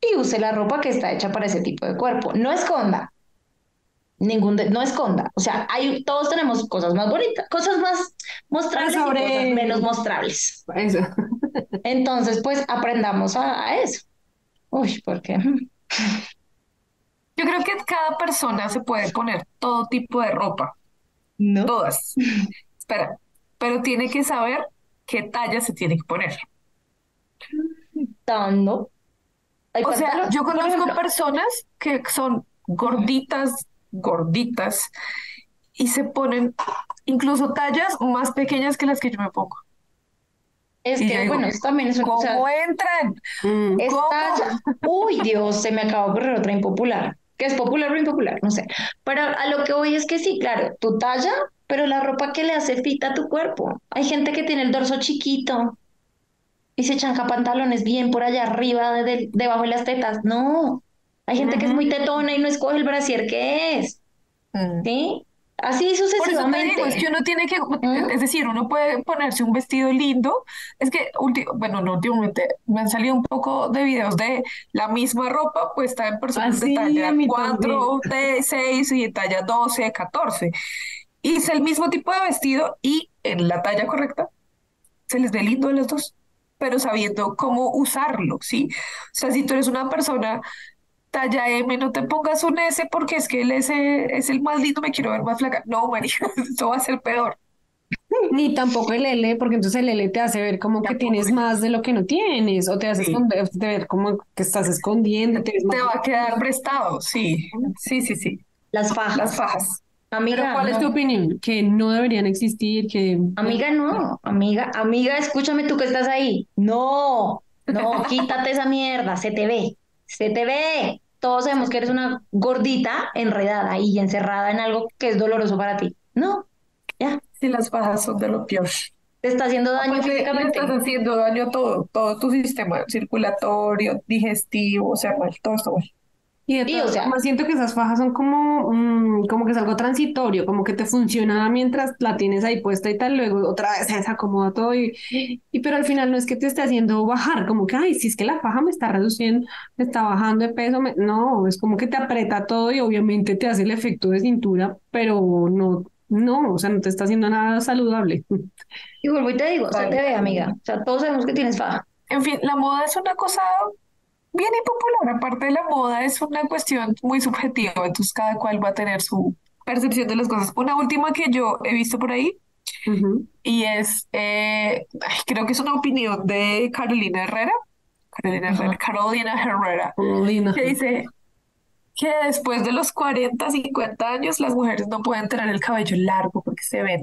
C: y use la ropa que está hecha para ese tipo de cuerpo. No esconda. Ningún de- no esconda, o sea, hay, todos tenemos cosas más bonitas, cosas más mostrables y
A: sobre-
C: cosas menos mostrables.
A: Eso.
C: Entonces, pues aprendamos a, a eso. Uy, porque
D: Yo creo que cada persona se puede poner todo tipo de ropa,
C: no.
D: todas. Espera, pero tiene que saber qué talla se tiene que poner.
C: Tan, no. Hay
D: O sea, yo conozco
C: ejemplo.
D: personas que son gorditas, gorditas, y se ponen incluso tallas más pequeñas que las que yo me pongo.
C: Es
D: y
C: que,
D: digo,
C: bueno, eso también es una
D: ¿Cómo
C: cosa.
D: entran?
A: Mm.
C: Es
D: ¿Cómo?
C: talla. Uy, Dios, se me acaba de ocurrir otra impopular. Que es popular o impopular, no sé. Pero a lo que voy es que sí, claro, tu talla, pero la ropa que le hace fita a tu cuerpo. Hay gente que tiene el dorso chiquito y se chanca pantalones bien por allá arriba, de- de- debajo de las tetas. No. Hay gente que es muy tetona y no escoge el brasier que es.
D: Mm.
C: ¿Sí? Así
D: Por eso te
C: sucesivamente.
D: digo, es que uno tiene que,
C: ¿Mm?
D: es decir, uno puede ponerse un vestido lindo. Es que, bueno, no últimamente me han salido un poco de videos de la misma ropa puesta en personas
A: Ah,
D: de
A: sí,
D: talla
A: a mí
D: 4, de 6 y de talla 12, 14. Y es el mismo tipo de vestido y en la talla correcta se les ve lindo a los dos, pero sabiendo cómo usarlo, ¿sí? O sea, si tú eres una persona talla M, no te pongas un S porque es que el S es el más lindo, me quiero ver más flaca. No, María, eso va a ser peor.
A: Ni tampoco el L, porque entonces el L te hace ver como que tienes más de lo que no tienes, o te hace
D: Sí.
A: esconder, te ver como que estás escondiendo, te
D: va a quedar prestado, sí. Sí, sí, sí.
C: Las fajas.
D: Las fajas.
C: Amiga,
A: Pero ¿cuál es tu opinión? Que no deberían existir, que...
C: Amiga, no, amiga, amiga, escúchame tú que estás ahí. No, no, quítate esa mierda, se te ve, se te ve. Todos sabemos que eres una gordita enredada y encerrada en algo que es doloroso para ti. No, ya,
D: Sí, las fajas son de lo peor.
C: te está haciendo daño
D: le
C: físicamente.
D: estás haciendo daño a todo, todo tu sistema circulatorio, digestivo, o sea, mal, todo esto mal.
A: Y de
C: o sea-
A: formas, siento que esas fajas son como, mm, como que es algo transitorio, como que te funciona mientras la tienes ahí puesta y tal, luego otra vez se desacomoda todo y, y pero al final no es que te esté haciendo bajar, como que, ay, si es que la faja me está reduciendo, me está bajando de peso, me... no, es como que te aprieta todo y obviamente te hace el efecto de cintura, pero no, no, o sea, no te está haciendo nada saludable.
C: Y vuelvo y te digo, se te ve, amiga, o sea, todos sabemos que tienes faja.
D: En fin, la moda es una cosa bien impopular. Aparte de la moda, es una cuestión muy subjetiva, entonces cada cual va a tener su percepción de las cosas. Una última que yo he visto por ahí y es, eh, ay, creo que es una opinión de Carolina Herrera, Carolina. Herrera, Carolina Herrera, que dice que después de los 40, 50 años las mujeres no pueden tener el cabello largo porque se ven,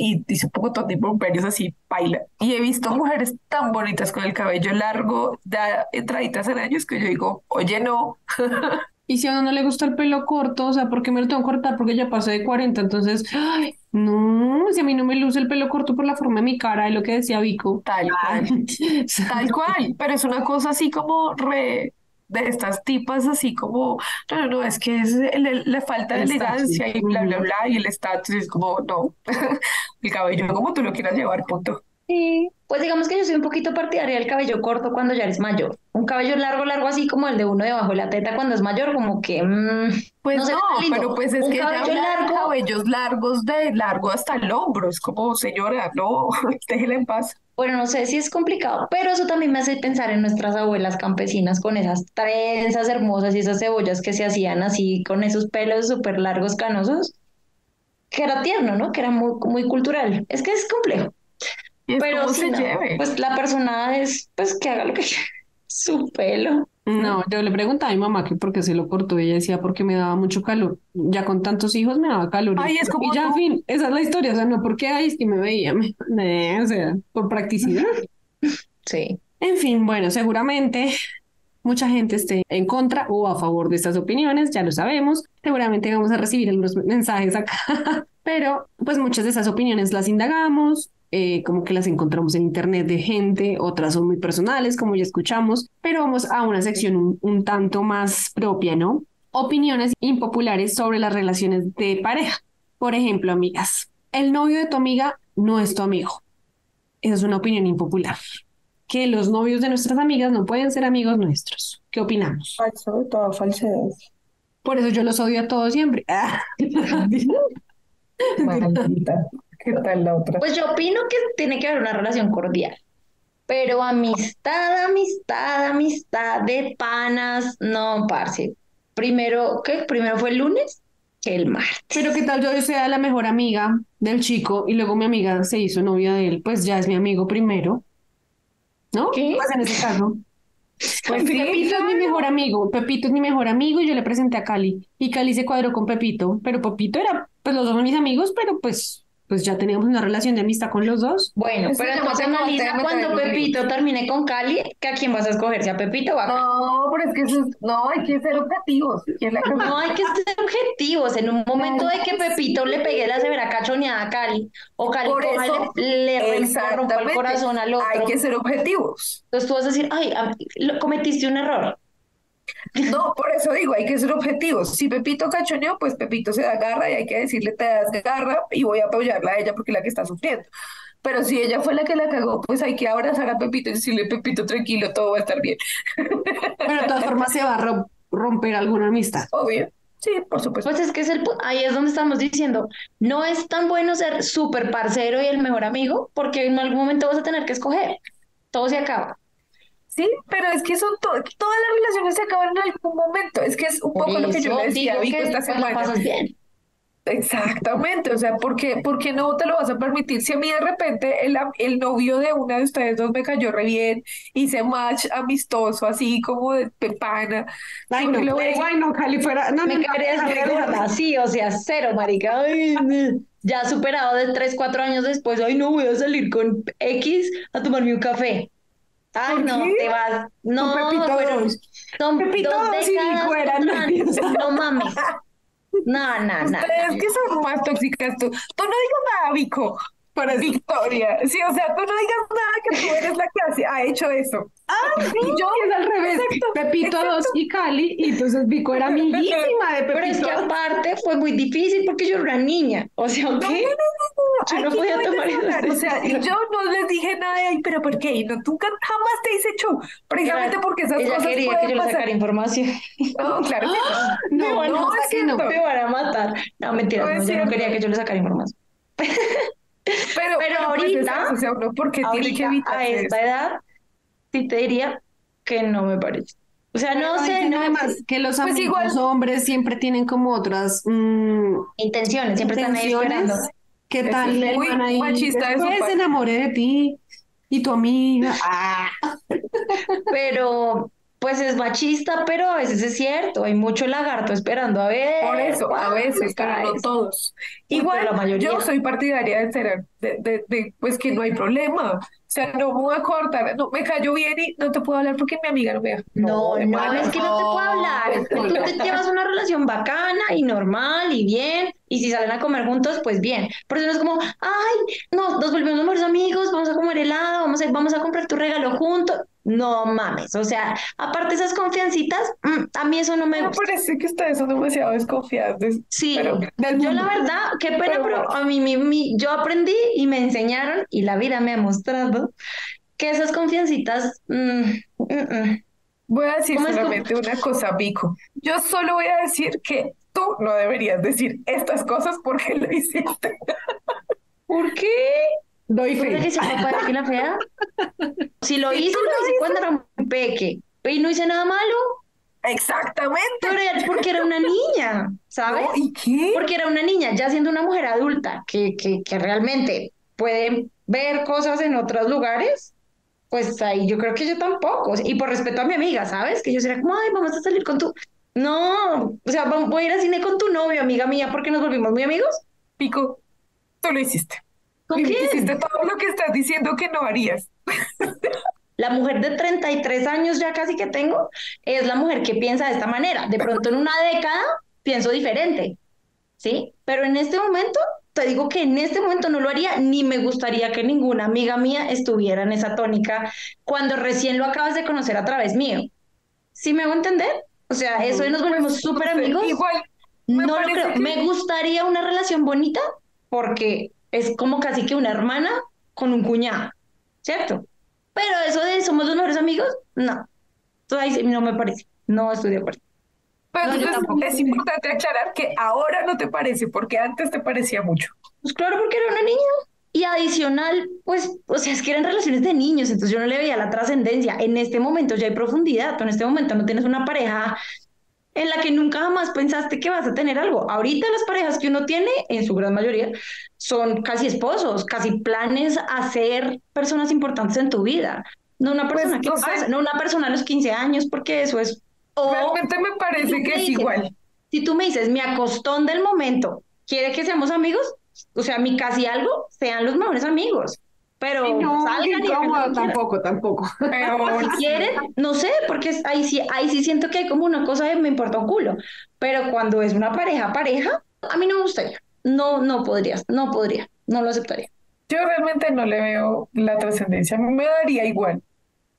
D: ¿no? Y dice un poco de improperios así, baila. Y he visto mujeres tan bonitas con el cabello largo, de entraditas en años, que yo digo, oye, no,
A: Y si a uno no le gusta el pelo corto, o sea, ¿por qué me lo tengo que cortar? Porque ya pasé de 40, entonces, ay, no, si a mí no me luce el pelo corto por la forma de mi cara, es lo que decía Vico.
D: tal cual. Tal cual, pero es una cosa así como re de estas tipas así como, no, no, no, es que es, le, le falta
A: El
D: elegancia y bla, bla, bla, y el estatus es como, no, el cabello como tú lo quieras llevar, punto.
C: Sí, pues digamos que yo soy un poquito partidaria del cabello corto cuando ya eres mayor. Un cabello largo, largo así como el de uno debajo de la teta cuando es mayor, como que mm,
D: Pues
C: no sé,
D: no, pero pues es
C: Un
D: que
C: cabello
D: de
C: largo,
D: cabellos largos de largo hasta el hombro, es como, señora, no, déjela en paz.
C: Bueno, no sé si es complicado, pero eso también me hace pensar en nuestras abuelas campesinas con esas trenzas hermosas y esas cebollas que se hacían así con esos pelos súper largos, canosos, que era tierno, ¿no? Que era muy, muy cultural. Es que es complejo.
D: Es
C: Pero sí,
D: se
C: no,
D: lleve.
C: pues la persona es, pues que haga lo que quiera. Su pelo.
A: No, yo le preguntaba a mi mamá que por qué se lo cortó y ella decía porque me daba mucho calor. Ya con tantos hijos me daba calor.
D: Ay, es como
A: y ya, en fin, esa es la historia, o sea, no porque, ay, es que me veía, me- eh, o sea, por practicidad.
C: Sí.
A: En fin, bueno, seguramente mucha gente esté en contra o a favor de estas opiniones, ya lo sabemos. Seguramente vamos a recibir algunos mensajes acá, pero pues muchas de esas opiniones las indagamos, eh, como que las encontramos en internet de gente, otras son muy personales, como ya escuchamos, pero vamos a una sección un, un tanto más propia, ¿no? Opiniones impopulares sobre las relaciones de pareja. Por ejemplo, amigas, el novio de tu amiga no es tu amigo. Esa es una opinión impopular que los novios de nuestras amigas no pueden ser amigos nuestros. ¿Qué opinamos?
D: Falso, falsedad.
A: Por eso yo los odio a todos siempre.
D: Maldita. ¿Qué tal la otra?
C: Pues yo opino que tiene que haber una relación cordial. Pero amistad, amistad, amistad de panas, no, parce. Primero, ¿qué? Primero fue el lunes que el martes.
A: Pero qué tal yo sea la mejor amiga del chico y luego mi amiga se hizo novia de él, pues ya es mi amigo primero. ¿No?
C: ¿Qué?
A: Pues en ese caso. Pues
D: Sí,
A: Pepito es mi mejor amigo, Pepito es mi mejor amigo y yo le presenté a Cali y Cali se cuadró con Pepito, pero Pepito era, pues los dos son mis amigos, pero pues, pues ya teníamos una relación de amistad con los dos.
C: Bueno,
D: Eso
C: pero
D: se
C: entonces analiza cuando Pepito termine con Cali, que a quién vas a escoger, si a Pepito o a Cali.
D: No, pero es que eso es- no, hay que ser objetivos. ¿Quién la
C: No hay que ser objetivos. En un momento de que Pepito le pegue la severa cachoneada a Cali, o Cali
D: Por eso,
C: le, le rompa el corazón al
D: Hay
C: otro.
D: que ser objetivos.
C: Entonces tú vas a decir, ay, lo- cometiste un error.
D: No, por eso digo, hay que ser objetivos. Si Pepito cachoneó, pues Pepito se da garra y hay que decirle, te das garra y voy a apoyarla a ella porque es la que está sufriendo. Pero si ella fue la que la cagó, pues hay que abrazar a Pepito y decirle, Pepito, tranquilo, todo va a estar bien.
A: Pero de todas formas se va a ro- romper alguna amistad.
D: Obvio. Sí, por supuesto.
C: Pues es que es el, ahí es donde estamos diciendo, no es tan bueno ser súper parcero y el mejor amigo, porque en algún momento vas a tener que escoger. Todo se acaba.
D: Sí, pero es que son to- todas las relaciones se acaban en algún momento. Es que es un poco
C: Por
D: lo que yo
C: eso
D: le decía a Vico esta semana.
C: pasas bien.
D: Exactamente, o sea, ¿por qué, por qué no te lo vas a permitir? Si a mí de repente el, el novio de una de ustedes dos me cayó re bien, hice match amistoso, así como de pepana,
A: Ay,
D: ¿por
A: no,
D: le voy
A: ay, no, Cali fuera. No, no,
C: Me
A: no, no.
C: gorda, sí, o sea, cero, marica. Ay, ya superado de 3, 4 años después, ay, no voy a salir con X a tomarme un café. Ay,
D: ¿Por
C: no,
D: qué?
C: te vas. No,
A: Pepito
C: pero
A: dos.
C: son
A: Pepito
C: dos décadas
A: fuera, no.
C: No mames. No, no, no.
D: Ustedes que son más tóxicas tú. Tú no digas nada, Vico.
A: Por eso.
D: Victoria. Sí, o sea, tú no digas nada que tú eres la que ha hecho eso.
A: Ah, sí, yo es al revés. Pepito 2 y Cali, y entonces Vico era amiguísima de Pepito.
C: Pero es que aparte fue muy difícil porque yo era una niña. O sea, ¿qué?
D: No, no, no, no,
C: Yo no podía
D: de
C: tomar
D: hablar. O sea, yo no les dije nada, ay, pero ¿por qué? Y no, nunca jamás te hice show, precisamente porque esas
C: Ella
D: cosas
C: quería que
D: pueden
C: yo le sacara información.
D: No, claro que no.
A: No, no,
C: a,
A: es que no.
C: me van a matar. No, mentira,
D: No
C: no, yo no quería que yo le sacara información.
D: Pero,
C: Pero
D: pues, es
C: ahorita-
D: eso, tiene que
C: a esta edad, sí te diría que no me parece. O sea, no
A: Pero
C: sé, no
A: además que los
D: Pues
A: amigos
D: igual-
A: hombres siempre tienen como otras mm,
C: intenciones, siempre están ahí esperando.
A: ¿Qué
D: Eso
A: tal
D: es muy
A: ahí?
D: machista
A: se
D: parte.
A: enamoré de ti y tu amiga. Ah,
C: Pero, pues es machista, pero a veces es cierto, hay mucho lagarto esperando a ver.
D: Por eso, a veces, pero no todos.
C: Igual, la mayoría.
D: yo soy partidaria de ser, de, de, de, pues que no hay problema. O sea, no me voy a cortar, no, me cayó bien y no te puedo hablar porque mi amiga no me deja.
C: No, no,
D: hermano,
C: es que no te puedo hablar. es que Tú te llevas una relación bacana y normal y bien, y si salen a comer juntos, pues bien. Por eso no es como, ay, No mames, o sea, aparte esas confiancitas, mm, a mí eso no me
D: Me
C: gusta.
D: parece que ustedes son demasiado desconfiadas. de-
C: Sí,
D: pero
C: yo la verdad, qué pena,
D: Pero
C: a mí, mi- mi- yo aprendí y me enseñaron y la vida me ha mostrado que esas confiancitas, mm, mm, mm.
D: Voy a decir
C: ¿Cómo es
D: solamente una cosa, Vico. Yo solo voy a decir que tú no deberías decir estas cosas porque lo hiciste.
C: ¿por qué?
A: Doy
C: ¿Tú crees que
A: fe.
C: se de la fea? Si lo hice, lo hice cuando era un peque. Y no hice nada malo,
D: Exactamente.
C: pero era porque era una niña, ¿sabes?
D: ¿No? ¿Y qué?
C: Porque era una niña, ya siendo una mujer adulta que, que, que realmente puede ver cosas en otros lugares, pues ahí yo creo que yo tampoco. Y por respeto a mi amiga, ¿sabes? Que yo sería como, ay, vamos a salir con tu... No, o sea, voy a ir al cine con tu novio, amiga mía, porque nos volvimos muy amigos.
D: Pico, tú lo hiciste.
C: ¿Con
D: Y
C: quién?
D: Hiciste todo lo que estás diciendo que no harías.
C: La mujer de 33 años ya casi que tengo es la mujer que piensa de esta manera. De pronto en una década pienso diferente, ¿sí? Pero en este momento, te digo que en este momento no lo haría, ni me gustaría que ninguna amiga mía estuviera en esa tónica cuando recién lo acabas de conocer a través mío. ¿Sí me hago entender? O sea, eso de nos volvemos súper
D: sé,
C: amigos.
D: Igual, me
C: No lo creo.
D: que-
C: Me gustaría una relación bonita porque es como casi que una hermana con un cuñado, ¿cierto? Pero eso de somos los mejores amigos, no. Entonces, no me parece. No estoy de acuerdo.
D: Pero
C: No,
D: entonces es importante aclarar que ahora no te parece, porque antes te parecía mucho.
C: Pues claro, porque era una niña. Y adicional, pues, o sea, es que eran relaciones de niños, entonces yo no le veía la trascendencia. En este momento ya hay profundidad, en este momento no tienes una pareja en la que nunca jamás pensaste que vas a tener algo. Ahorita las parejas que uno tiene, en su gran mayoría, son casi esposos, casi planes a ser personas importantes en tu vida. No una
D: Pues,
C: persona que pasa, no una persona a los 15 años, porque eso es... o-
D: Realmente me parece que es
C: dices,
D: igual.
C: si tú me dices, mi acostón del momento, ¿quiere que seamos amigos? O sea, mi casi algo, sean los mejores amigos. Pero
A: Ay, no,
C: salgan
A: incómodo, tampoco, tampoco.
D: Pero
C: Si quieren, no sé, porque ahí sí, ahí sí siento que hay como una cosa de me importa un culo. Pero cuando es una pareja, pareja, a mí no me gustaría. No, no podría, no podría, no lo aceptaría.
D: yo realmente no le veo la trascendencia. Me daría igual.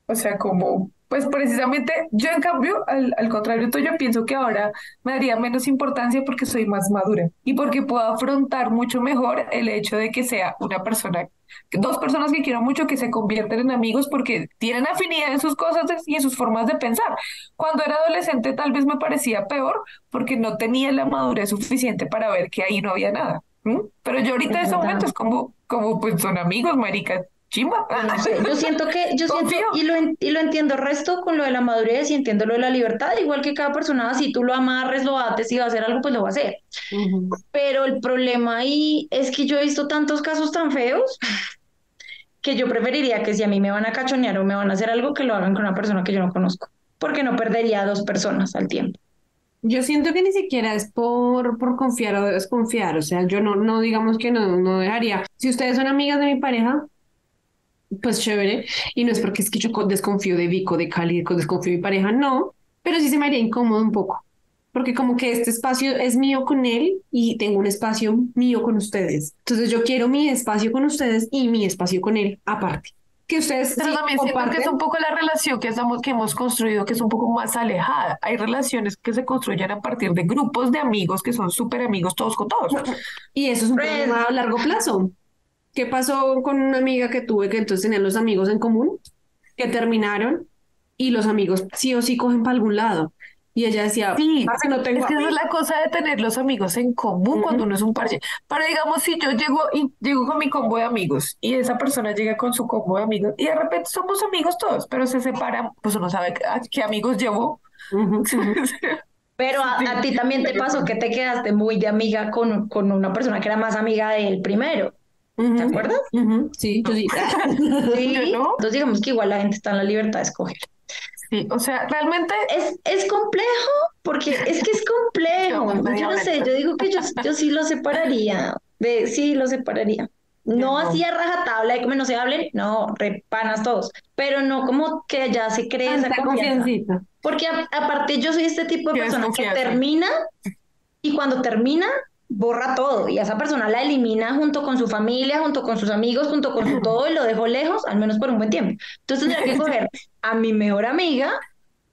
D: O sea, como, pues precisamente, yo en cambio, al, al contrario tuyo, pienso que ahora me daría menos importancia porque soy más madura y porque puedo afrontar mucho mejor el hecho de que sea una persona, dos personas que quiero mucho que se convierten en amigos porque tienen afinidad en sus cosas y en sus formas de pensar. Cuando era adolescente tal vez me parecía peor porque no tenía la madurez suficiente para ver que ahí no había nada. Pero yo ahorita en
C: Es verdad.
D: momento es como, como pues son amigos, marica, chimba.
C: No sé, yo siento que, yo siento,
D: Confío.
C: y lo, y lo entiendo resto con lo de la madurez y entiendo lo de la libertad, igual que cada persona, si tú lo amarres, lo ates y va a hacer algo, pues lo va a hacer.
A: Ujú.
C: Pero el problema ahí es que yo he visto tantos casos tan feos que yo preferiría que si a mí me van a cachonear o me van a hacer algo, que lo hagan con una persona que yo no conozco, porque no perdería a dos personas al tiempo.
A: Yo siento que ni siquiera es por, por confiar o desconfiar, o sea, yo no, no digamos que no, no dejaría. Si ustedes son amigas de mi pareja, pues chévere, y no es porque es que yo co- desconfío de Vico, de Cali, co- desconfío de mi pareja, no, pero sí se me haría incómodo un poco. porque como que este espacio es mío con él y tengo un espacio mío con ustedes. Entonces yo quiero mi espacio con ustedes y mi espacio con él aparte. Que ustedes
D: Pero
A: sí
D: también siento que es
A: comparten.
D: un poco la relación que, estamos, que hemos construido, que es un poco más alejada. Hay relaciones que se construyen a partir de grupos de amigos que son súper amigos todos con todos.
A: Y eso es un problema a largo plazo. ¿Qué pasó con una amiga que tuve que entonces tenían los amigos en común, que terminaron y los amigos sí o sí cogen para algún lado? Y ella decía,
D: Sí,
A: "Parce, no tengo
D: Es que esa es
A: amigos".
D: la cosa de tener los amigos en común cuando uno es un parche. Pero digamos, si yo llego y llego con mi combo de amigos y esa persona llega con su combo de amigos y de repente somos amigos todos, pero se separan, pues uno sabe a qué amigos llevó.
A: Ujú.
C: Pero a, a ti también te pasó que te quedaste muy de amiga con, con una persona que era más amiga del primero. ¿Te acuerdas?
A: Ujú. Sí, yo sí.
C: Sí.
D: No.
C: Entonces digamos que igual la gente está en la libertad de escoger.
D: Sí, o sea, realmente
C: Es, es complejo, porque es que es complejo. Yo no sé, yo digo que yo, yo sí lo separaría. De, sí, lo separaría. No
D: no.
C: así a rajatabla de como no se hablen, no, repanas todos. Pero no como que ya se cree esa
A: Tanta
C: confianza.
A: confiancita.
C: Porque a- aparte yo soy este tipo de persona que termina y cuando termina borra todo y a esa persona la elimina junto con su familia, junto con sus amigos, junto con su todo y lo dejo lejos, al menos por un buen tiempo. Entonces tendría que coger a mi mejor amiga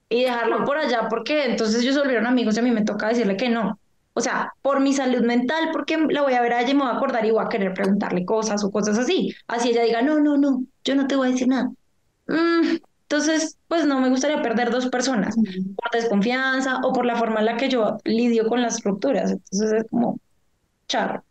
C: y dejarla por allá porque entonces ellos se volvieron amigos y a mí me toca decirle que no. O sea, por mi salud mental, porque la voy a ver a ella y me voy a acordar y voy a querer preguntarle cosas o cosas así. Así ella diga, no, no, no, yo no te voy a decir nada. Mm, entonces, pues no me gustaría perder dos personas por desconfianza o por la forma en la que yo lidio con las rupturas. Entonces es como charro.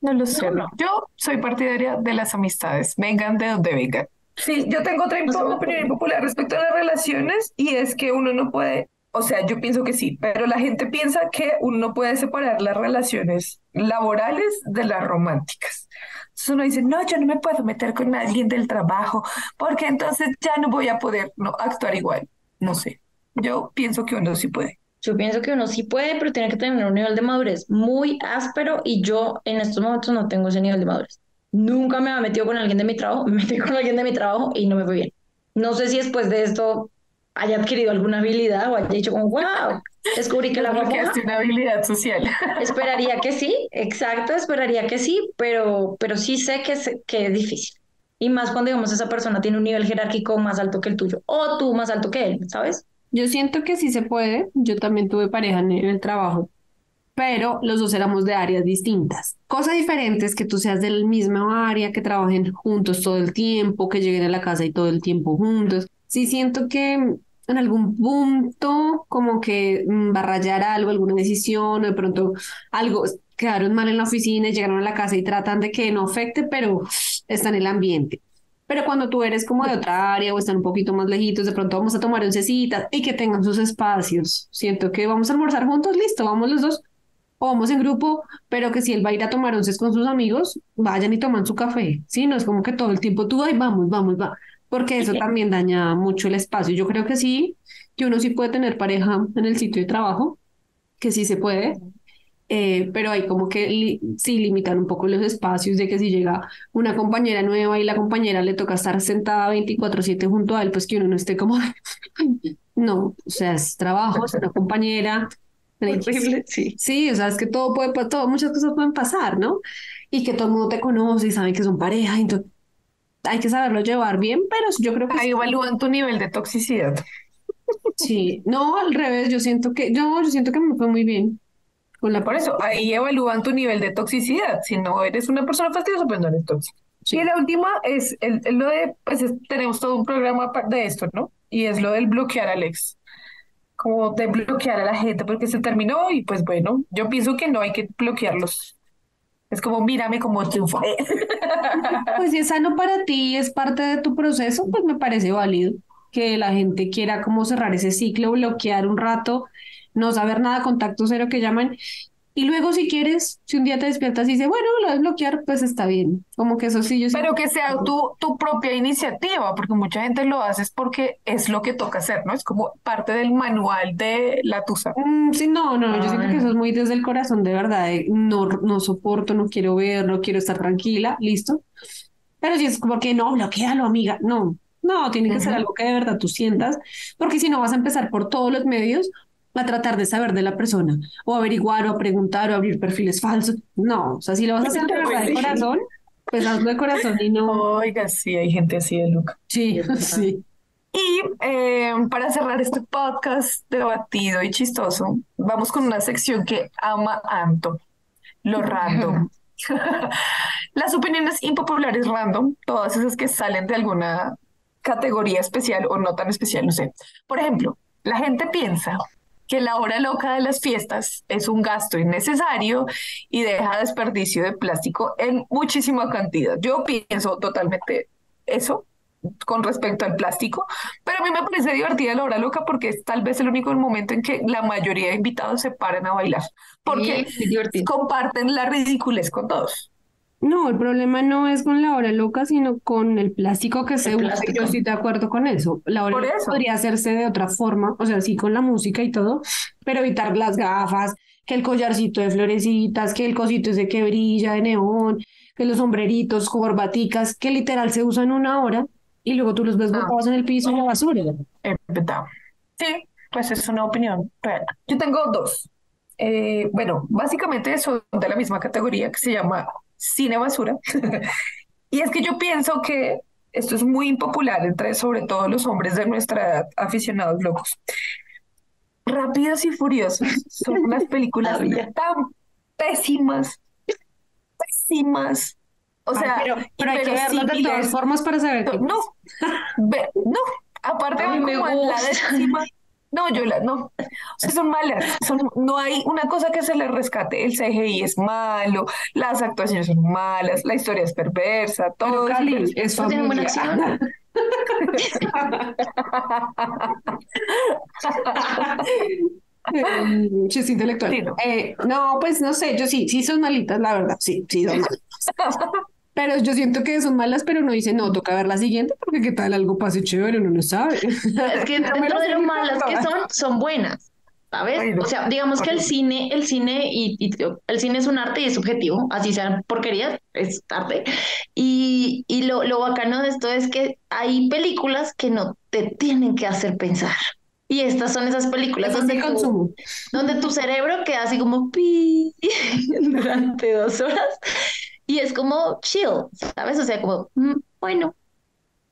D: No lo sé,
C: No.
D: Yo soy partidaria de las amistades, vengan de donde vengan. Sí, yo tengo otra
C: No
D: opinión impopular respecto a las relaciones y es que uno no puede, o sea, yo pienso que sí, pero la gente piensa que uno no puede separar las relaciones laborales de las románticas. Entonces uno dice, no, yo no me puedo meter con alguien del trabajo porque entonces ya no voy a poder no, actuar igual. No sé, yo pienso que uno sí puede.
C: Yo pienso que uno sí puede, pero tiene que tener un nivel de madurez muy áspero y yo en estos momentos no tengo ese nivel de madurez. Nunca me había metido con alguien de mi trabajo, me metí con alguien de mi trabajo y no me fue bien. No sé si después de esto haya adquirido alguna habilidad o haya dicho como, wow, descubrí que la guapa
D: es una habilidad social.
C: Esperaría que sí, exacto, esperaría que sí, pero, pero sí sé que es, que es difícil. Y más cuando, digamos, esa persona tiene un nivel jerárquico más alto que el tuyo, o tú más alto que él, ¿sabes?
A: Yo siento que sí se puede. Yo también tuve pareja en el trabajo, pero los dos éramos de áreas distintas. Cosa diferente es que tú seas del mismo área, que trabajen juntos todo el tiempo, que lleguen a la casa y todo el tiempo juntos. Sí siento que en algún punto como que mm, va a rayar algo, alguna decisión, o de pronto algo, quedaron mal en la oficina y llegaron a la casa y tratan de que no afecte, pero está en el ambiente. Pero cuando tú eres como de otra área o están un poquito más lejitos, de pronto vamos a tomar oncecitas y que tengan sus espacios. Siento que vamos a almorzar juntos, listo, vamos los dos, o vamos en grupo, pero que si él va a ir a tomar onces con sus amigos, vayan y toman su café. Sí, no es como que todo el tiempo tú, ay, vamos, vamos, va, porque eso también daña mucho el espacio. Yo creo que sí, que uno sí puede tener pareja en el sitio de trabajo, que sí se puede, eh, pero hay como que li- sí limitan un poco los espacios de que si llega una compañera nueva y la compañera le toca estar sentada 24/7 junto a él, pues que uno no esté como, no, o sea, es trabajo, es una compañera.
C: Horrible, sí.
A: Sí, o sea, es que todo puede, pa- todo, muchas cosas pueden pasar, ¿no? Y que todo el mundo te conoce y sabe que son pareja, entonces hay que saberlo llevar bien, pero yo creo que
D: Ahí evalúan tu nivel de toxicidad.
A: sí. No, al revés, yo siento que, yo, yo siento que me fue muy bien con la
D: Por eso, ahí evalúan tu nivel de toxicidad. Si no eres una persona fastidiosa, pues no eres tóxica.
A: Sí.
D: Y la última es el, el lo de, pues es- tenemos todo un programa de esto, ¿no? Y es lo del bloquear al ex. Como de bloquear a la gente porque se terminó y pues bueno, yo pienso que no hay que bloquearlos. Es como, mírame como triunfo.
A: Pues si es sano para ti, es parte de tu proceso, pues me parece válido que la gente quiera como cerrar ese ciclo, bloquear un rato, no saber nada, contacto cero que llaman. Y luego si quieres, si un día te despiertas y dices, bueno, lo voy a bloquear, pues está bien. Como que eso sí, yo
D: Pero que sea tu, tu propia iniciativa, porque mucha gente lo hace es porque es lo que toca hacer, ¿no? Es como parte del manual de la tusa.
A: Mm, sí, no, no, yo siento que
C: Ay.
A: eso es muy desde el corazón, de verdad, de no, no soporto, no quiero ver, no quiero estar tranquila, listo. Pero si es como que no, bloquealo, amiga, no, no, tiene que ser
D: Ujú.
A: algo que de verdad tú sientas, porque si no vas a empezar por todos los medios, a tratar de saber de la persona, o averiguar, o a preguntar, o abrir perfiles falsos. No, o sea, si lo vas a hacer de verdad de corazón, pues hazlo de corazón y no.
D: Oiga, sí, hay gente así de loca.
A: Sí, sí.
D: Y eh, para cerrar este podcast debatido y chistoso, vamos con una sección que ama Anto, lo random. Las opiniones impopulares random, todas esas que salen de alguna categoría especial o no tan especial, no sé. Por ejemplo, la gente piensa que la hora loca de las fiestas es un gasto innecesario y deja desperdicio de plástico en muchísima cantidad. Yo pienso totalmente eso con respecto al plástico, pero a mí me parece divertida la hora loca porque es tal vez el único momento en que la mayoría de invitados se paran a bailar, porque comparten la ridiculez con todos.
A: No, el problema no es con la hora loca, sino con el plástico que se usa. Yo estoy de acuerdo con eso. La hora loca podría hacerse de otra forma, o sea, sí con la música y todo, pero evitar las gafas, que el collarcito de florecitas, que el cosito ese que brilla de neón, que los sombreritos, corbaticas, que literal se usan una hora y luego tú los ves ah. botados en el piso en la basura.
D: Sí, pues es una opinión Yo tengo dos. Eh, bueno, básicamente son de la misma categoría que se llama cine basura. y es que yo pienso que esto es muy impopular entre sobre todo los hombres de nuestra edad, aficionados locos. Rápidas y Furiosas son unas películas tan pésimas, pésimas. O sea,
A: pero, hay que verlas de todas formas para saber.
D: No, no, aparte de como la décima, no, yo la, no, o sea, son malas, son, no hay una cosa que se le rescate, el CGI es malo, las actuaciones son malas, la historia es perversa, todo es, es buena acción.
A: Chiste intelectual. no. Eh, no, pues no sé, yo sí, sí son malitas, la verdad, sí, sí son Pero yo siento que son malas, pero no dice, no, toca ver la siguiente, porque qué tal algo pase chévere, uno no sabe.
C: Es que dentro de lo malas que son, son buenas. ¿Sabes? o sea, digamos que el cine, el cine y, el cine es un arte y es subjetivo, así sean porquerías, es arte. Y, y lo, lo bacano de esto es que hay películas que no te tienen que hacer pensar. Y estas son esas películas donde, tu, donde tu cerebro queda así como pi durante dos horas y es como chill, ¿sabes? O sea, como, mm, bueno,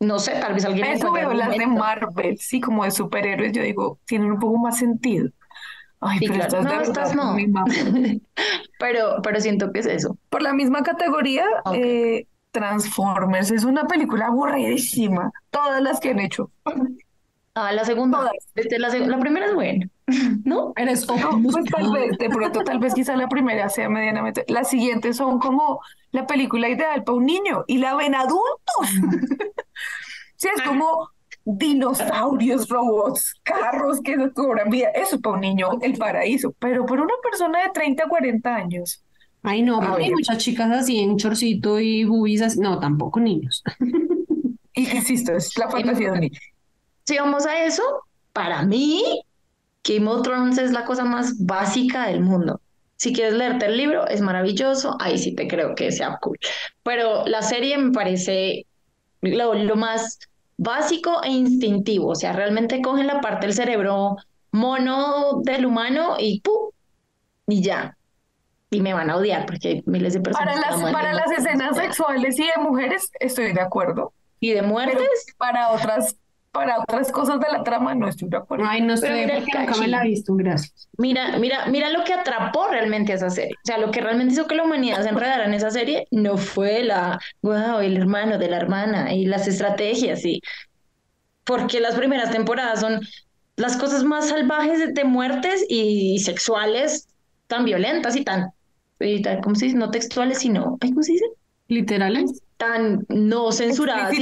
C: no sé, tal vez alguien...
D: Eso veo las de Marvel, sí, como de superhéroes, yo digo, tienen un poco más sentido.
C: Ay, pero estas no, estas no. pero, pero siento que es eso.
D: Por la misma categoría, eh, Transformers es una película aburridísima. Todas las que han hecho.
C: Ah, la segunda. Este, la, la, primera es buena, ¿no?
D: Eres pues tal vez, de pronto, tal vez quizá la primera sea medianamente. Las siguientes son como la película ideal para un niño y la ven adultos. sí, es como dinosaurios, robots, carros que no cobran vida. Eso para un niño, el paraíso. Pero para una persona de 30 40 años.
A: Ay, no, hay muchas chicas así en chorcito y bubis. No, tampoco niños.
D: y insisto, es la fantasía de un niño.
C: Si vamos a eso, para mí, Game of Thrones es la cosa más básica del mundo. Si quieres leerte el libro, es maravilloso, ahí sí te creo que sea cool. Pero la serie me parece lo, lo más básico e instintivo, o sea, realmente cogen la parte del cerebro mono del humano y ¡pum! y ya. Y me van a odiar porque hay miles de personas.
D: Para las, para las escenas sexuales y de mujeres estoy de acuerdo.
C: ¿Y de muertes?
D: para otras para otras cosas de la trama no estoy de acuerdo.
A: Ay, no estoy porque nunca me la he visto, gracias.
C: Mira, mira, mira lo que atrapó realmente a esa serie. O sea, lo que realmente hizo que la humanidad se enredara en esa serie no fue la, wow, el hermano de la hermana y las estrategias, y porque las primeras temporadas son las cosas más salvajes de muertes y sexuales tan violentas y tan, y tan ¿cómo se dice? No textuales, sino, ¿cómo se dice?
A: Literales
C: tan no censuradas,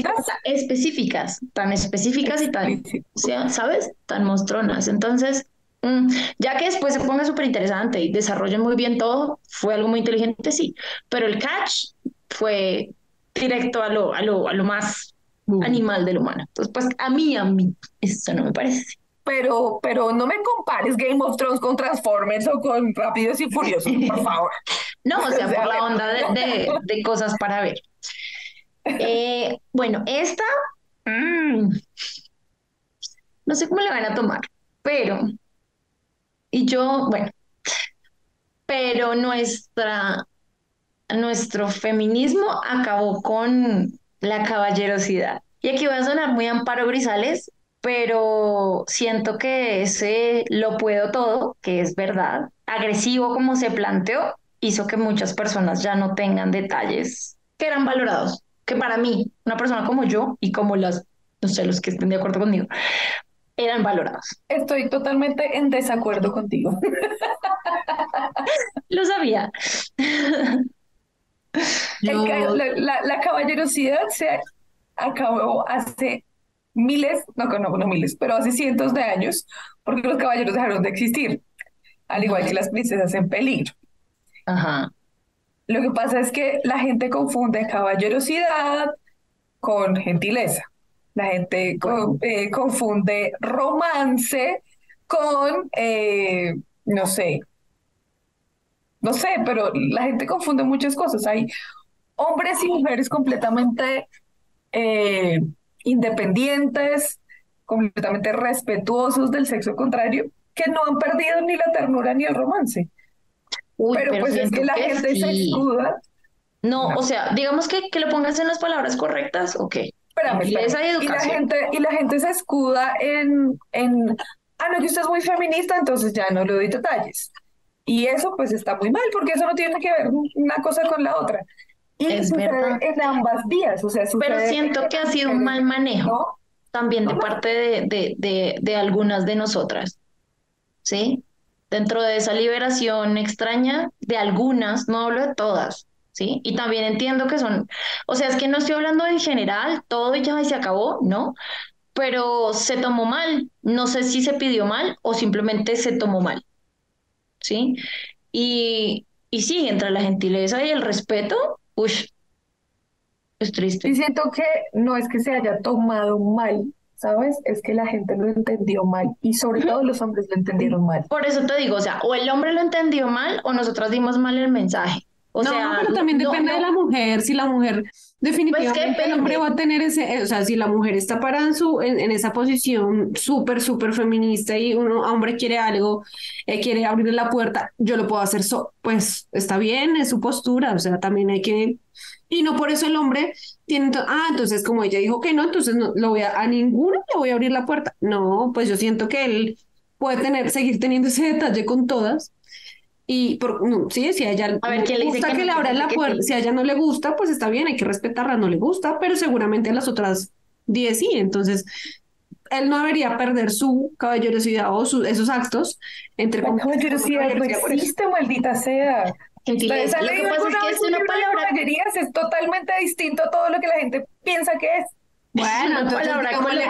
C: específicas, tan específicas y tan, ¿sabes? Tan mostronas. Entonces, mm, ya que después se ponga súper interesante y desarrolle muy bien todo, fue algo muy inteligente, sí, pero el catch fue directo a lo, a lo, a lo más animal del humano. Entonces, pues a mí, a mí, eso no me parece.
D: Pero, pero no me compares Game of Thrones con Transformers o con Rápidos y Furiosos, por favor.
C: No, o sea, por la onda de, de cosas para ver. Eh, bueno, esta, mm, no sé cómo le van a tomar, pero y yo, bueno, pero nuestra, nuestro feminismo acabó con la caballerosidad. Y aquí voy a sonar muy amparo grisales, pero siento que ese lo puedo todo, que es verdad, agresivo como se planteó, hizo que muchas personas ya no tengan detalles que eran valorados, que para mí, una persona como yo y como las, no sé, los que estén de acuerdo conmigo, eran valorados.
D: Estoy totalmente en desacuerdo contigo.
C: Lo sabía.
D: La, caballerosidad se acabó hace miles, no, no, no miles, pero hace cientos de años, porque los caballeros dejaron de existir, al igual que las princesas en peligro.
C: Ajá.
D: Lo que pasa es que la gente confunde caballerosidad con gentileza. La gente eh, confunde romance con, eh, no sé, no sé, pero la gente confunde muchas cosas. Hay hombres y mujeres completamente eh, independientes, completamente respetuosos del sexo contrario, que no han perdido ni la ternura ni el romance. Pero, pues es que la gente se escuda.
C: No, o sea, digamos que, que lo pongas en las palabras correctas, ok.
D: Espérame, Y la gente, y la gente se escuda en, en, ah, no, que usted es muy feminista, entonces ya no le doy detalles. Y eso pues está muy mal, porque eso no tiene que ver una cosa con la otra. Y es verdad. en ambas vías, o sea,
C: Pero siento que ha sido un mal manejo también de parte de, de, de, de algunas de nosotras, ¿sí? Dentro de esa liberación extraña, de algunas, no hablo de todas, ¿sí? Y también entiendo que son, o sea, es que no estoy hablando en general, todo ya se acabó, ¿no? Pero se tomó mal, no sé si se pidió mal o simplemente se tomó mal, ¿sí? Y, y sí, entre la gentileza y el respeto, uff, es triste.
D: Y siento que no es que se haya tomado mal, ¿sabes? Es que la gente lo entendió mal y sobre todo los hombres lo entendieron mal.
C: Por eso te digo, o sea, o el hombre lo entendió mal o nosotras dimos mal el mensaje no,
A: pero también depende de la mujer. Si la mujer definitivamente el hombre va a tener ese, o sea, si la mujer está parada en, su, en, esa posición súper, súper feminista y un hombre quiere algo, eh, quiere abrirle la puerta, yo lo puedo hacer, pues está bien, es su postura, o sea, también hay que... Y no por eso el hombre tiene, ah, entonces como ella dijo que no, entonces no, lo voy a, a ninguno le voy a abrir la puerta. No, pues yo siento que él puede tener, seguir teniendo ese detalle con todas y por, no, sí, si a ella le gusta que, le abran la puerta, si a ella no le gusta, pues está bien, hay que respetarla, no le gusta, pero seguramente a las otras 10 sí. Entonces, él no debería perder su caballerosidad o su, esos actos entre
D: la caballerosidad no existe, maldita sea. Lo que pasa es que es una palabra es totalmente distinto a todo lo que la gente piensa que es.
A: Bueno, entonces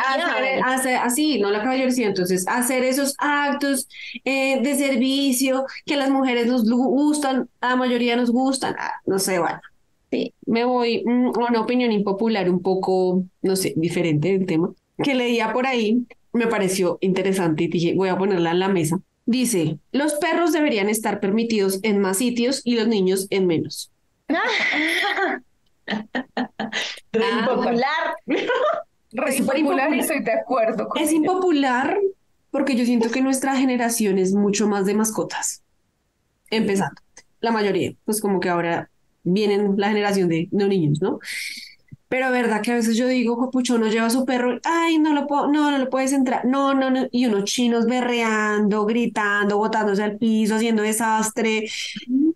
A: hacer, hacer, así, no la caballerosidad, entonces hacer esos actos eh, de servicio que a las mujeres nos gustan, a la mayoría nos gustan, ah, no sé, bueno, sí, me voy mm, a una opinión impopular un poco, no sé, diferente del tema, que leía por ahí, me pareció interesante y dije, voy a ponerla en la mesa. Dice, los perros deberían estar permitidos en más sitios y los niños en menos.
C: Re ah, impopular.
D: Re impopular y estoy de acuerdo.
A: es impopular porque yo siento que nuestra generación es mucho más de mascotas. Empezando. La mayoría. Pues como que ahora vienen la generación de, de niños, ¿no? Pero verdad que a veces yo digo, pucho, uno lleva a su perro, ay, no lo puedo, no, no lo puedes entrar, no, no, no, y unos chinos berreando, gritando, botándose al piso, haciendo desastre.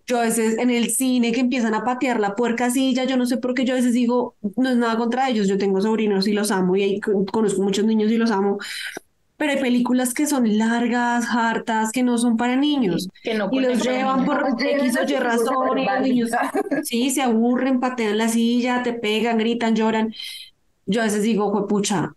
A: Yo a veces en el cine que empiezan a patear la puerca silla, yo no sé por qué yo a veces digo, no es nada contra ellos, yo tengo sobrinos y los amo y ahí conozco muchos niños y los amo, pero hay películas que son largas, hartas, que no son para niños. Que no y los llevan por X o Y razón y los niños sí, se aburren, patean la silla, te pegan, gritan, lloran. Yo a veces digo, pucha,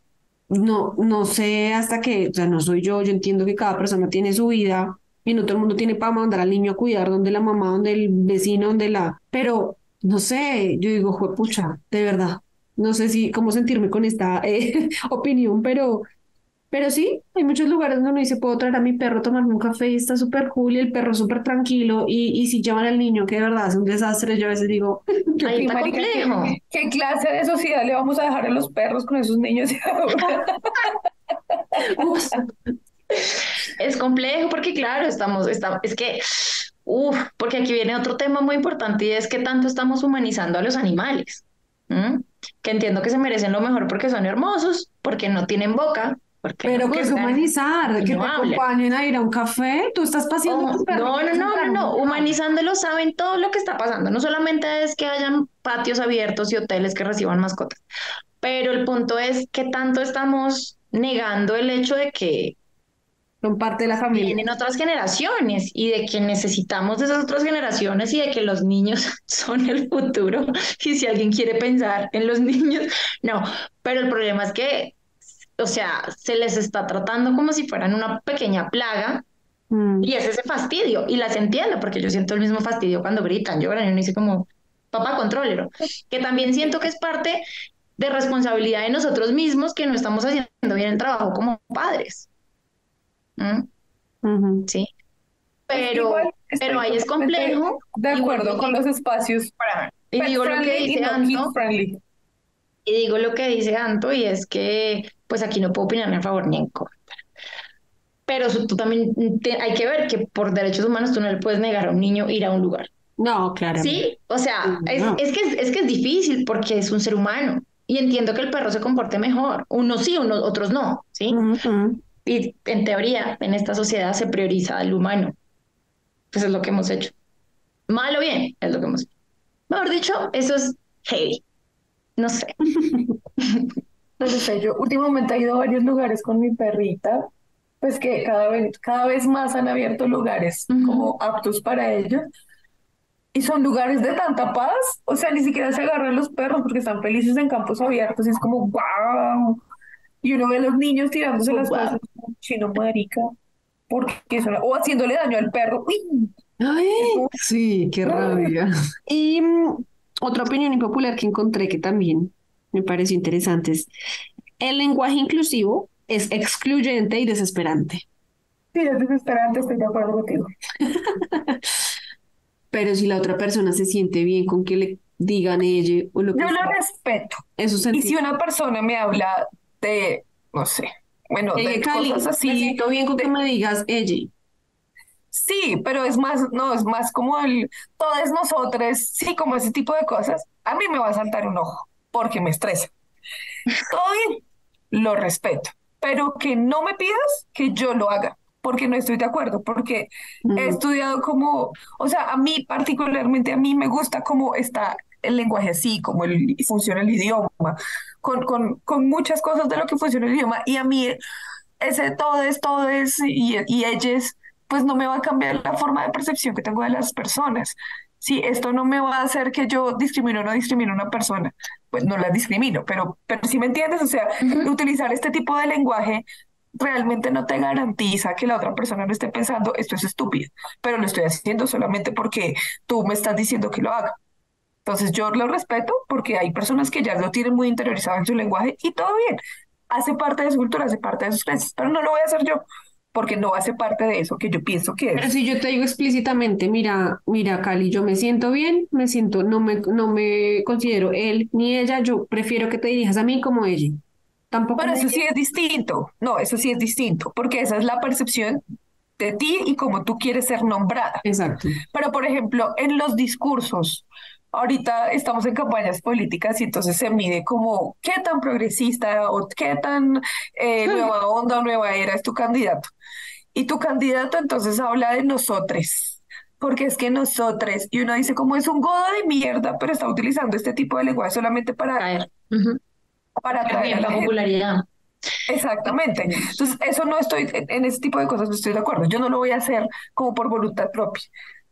A: no, no sé hasta que, o sea, no soy yo, yo entiendo que cada persona tiene su vida y no todo el mundo tiene para mandar al niño a cuidar donde la mamá, donde el vecino, donde la... Pero, no sé, yo digo, pucha, de verdad, no sé si cómo sentirme con esta eh, opinión, pero pero sí, hay muchos lugares donde uno dice, puedo traer a mi perro a tomarme un café y está súper cool y el perro súper tranquilo. Y, y si llevan al niño, que de verdad es un desastre, yo a veces digo,
C: ¿qué,
D: ¿qué, clase de sociedad le vamos a dejar a los perros con esos niños?
C: Es complejo porque, claro, estamos, estamos es que, uff, porque aquí viene otro tema muy importante y es que tanto estamos humanizando a los animales, que entiendo que se merecen lo mejor porque son hermosos, porque no tienen boca,
A: pero que es humanizar, que, te acompañen a ir a un café, tú estás paseando
C: oh, No, no, no, no, no, humanizándolo saben todo lo que está pasando, no solamente es que hayan patios abiertos y hoteles que reciban mascotas, pero el punto es que tanto estamos negando el hecho de que
A: son parte de la familia.
C: Vienen otras generaciones y de que necesitamos de esas otras generaciones y de que los niños son el futuro. Y si alguien quiere pensar en los niños, no. Pero el problema es que o sea, se les está tratando como si fueran una pequeña plaga mm. y es ese fastidio. Y las entiendo porque yo siento el mismo fastidio cuando gritan, lloran y uno dice como, papá, contrólero. Que también siento que es parte de responsabilidad de nosotros mismos que no estamos haciendo bien el trabajo como padres. ¿Mm? Sí. Pero, pero ahí es complejo.
D: De acuerdo con los espacios.
C: Para, y digo lo que dice Anto. Y digo lo que dice Anto y es que pues aquí no puedo opinar en favor ni en contra. Pero tú también hay que ver que por derechos humanos tú no le puedes negar a un niño ir a un lugar.
A: No, claro.
C: Sí, o sea, es, es, que, es que es difícil porque es un ser humano y entiendo que el perro se comporte mejor. Unos sí, unos, otros no, ¿sí? Y en teoría, en esta sociedad se prioriza al humano. Pues es lo que hemos hecho. Mal o bien, es lo que hemos hecho. Mejor dicho, eso es heavy. No sé.
D: No sé, yo últimamente he ido a varios lugares con mi perrita, pues que cada vez, cada vez más han abierto lugares como aptos para ellos. Y son lugares de tanta paz, o sea, ni siquiera se agarran los perros porque están felices en campos abiertos y es como, wow. Y uno ve a los niños tirándose las cosas como chino marica, porque son, o haciéndole daño al perro.
A: Ay, sí, qué rabia. Y mm, otra opinión impopular que encontré que también me pareció interesante. El lenguaje inclusivo es excluyente y desesperante.
D: Sí, es desesperante, estoy de acuerdo contigo.
A: Pero si la otra persona se siente bien con que le digan ella o lo que
D: Yo lo respeto.
A: Eso
D: y si una persona me habla de, no sé, bueno, de cosas así.
A: Me siento bien con que me digas ella.
D: Sí, pero es más, no, es más como el, todas nosotros, sí, como ese tipo de cosas. A mí me va a saltar un ojo porque me estresa. Todo bien, lo respeto, pero que no me pidas que yo lo haga, porque no estoy de acuerdo, porque he mm. estudiado como, o sea, a mí particularmente, a mí me gusta cómo está el lenguaje así, cómo el, funciona el idioma, con, con, con muchas cosas de lo que funciona el idioma, y a mí ese todo es, todo es, y, y ellos, pues no me va a cambiar la forma de percepción que tengo de las personas. Si esto no me va a hacer que yo discrimine o no discrimine a una persona, pues no la discrimino, pero, pero si me entiendes, o sea, utilizar este tipo de lenguaje realmente no te garantiza que la otra persona no esté pensando, esto es estúpido, pero lo estoy haciendo solamente porque tú me estás diciendo que lo haga. Entonces yo lo respeto porque hay personas que ya lo tienen muy interiorizado en su lenguaje y todo bien, hace parte de su cultura, hace parte de sus creencias, pero no lo voy a hacer yo porque no hace parte de eso que yo pienso que es.
A: Pero si yo te digo explícitamente, mira, mira, Cali, yo me siento bien, me siento, no me, no me considero él ni ella, yo prefiero que te dirijas a mí como ella. Tampoco
D: Pero eso sí es distinto, no, eso sí es distinto, porque esa es la percepción de ti y como tú quieres ser nombrada.
A: Exacto.
D: Pero, por ejemplo, en los discursos, ahorita estamos en campañas políticas y entonces se mide como qué tan progresista o qué tan eh, nueva onda o nueva era es tu candidato. Y tu candidato entonces habla de nosotros, porque es que nosotros, y uno dice como es un godo de mierda, pero está utilizando este tipo de lenguaje solamente para para traer
C: la, popularidad.
D: Exactamente. Entonces, eso no estoy, en ese tipo de cosas no estoy de acuerdo. Yo no lo voy a hacer como por voluntad propia.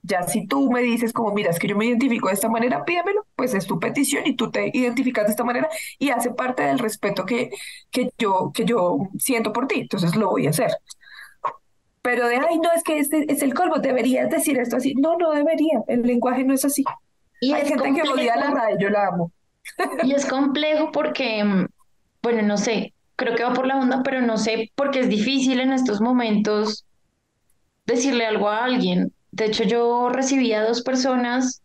D: Ya si tú me dices como, mira, es que yo me identifico de esta manera, pídemelo, pues es tu petición y tú te identificas de esta manera y hace parte del respeto que, que, yo, que yo siento por ti, entonces lo voy a hacer. Pero de, ay, no, es que este es el colmo, deberías decir esto así. No, no debería, el lenguaje no es así. Y Hay gente que odia la radio, yo la amo.
C: Y es complejo porque, bueno, no sé, creo que va por la onda, pero no sé, porque es difícil en estos momentos decirle algo a alguien. De hecho, yo recibí a dos personas,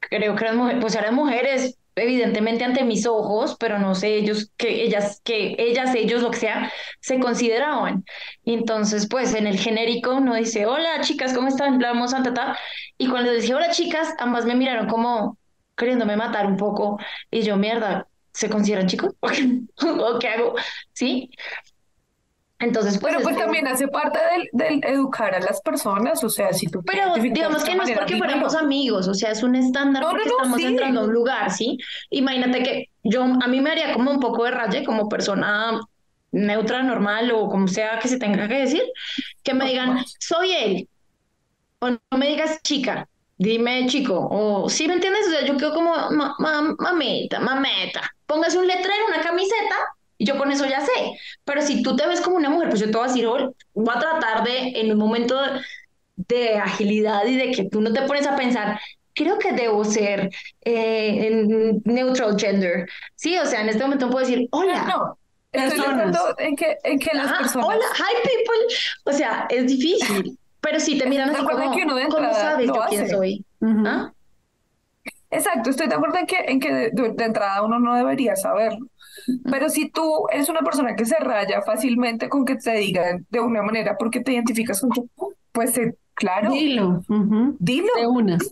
C: creo que eran mujeres, pues eran mujeres evidentemente ante mis ojos, pero no sé ellos, que ellas, que ellas, ellos, lo que sea, se consideraban. Y entonces, pues en el genérico uno dice, hola chicas, ¿cómo están? Vamos a tratar. Y cuando les dije, hola chicas, ambas me miraron como queriéndome matar un poco. Y yo, mierda, ¿se consideran chicos? ¿O qué hago? ¿Sí? Entonces,
D: pues. Pero pues también hace parte del, del, educar a las personas, o sea, si tú.
C: Pero digamos que no es porque fuéramos amigos, o sea, es un estándar porque estamos entrando a un lugar, ¿sí? Imagínate que yo, a mí me haría como un poco de raye como persona neutra, normal o como sea que se tenga que decir, que me digan, soy él, o no me digas chica, dime chico, o sí, ¿me entiendes? O sea, yo quedo como mameta, mameta, póngase un letrero, una camiseta y yo con eso ya sé. Pero si tú te ves como una mujer, pues yo te voy a decir, voy a tratar de, en un momento de agilidad y de que tú no te pones a pensar, creo que debo ser eh, en neutral gender. Sí, o sea, en este momento puedo decir, hola.
D: No, estoy en que, en que las personas...
C: Hola, hi people. O sea, es difícil. Pero si te miran así como, que uno ¿cómo sabes yo quién soy? ¿Ah?
D: Exacto, estoy de acuerdo en que, en que de, entrada uno no debería saberlo. Pero si tú eres una persona que se raya fácilmente con que te digan de una manera porque te identificas con tu, pues eh, claro.
A: Dilo.
D: Dilo.
A: De unas.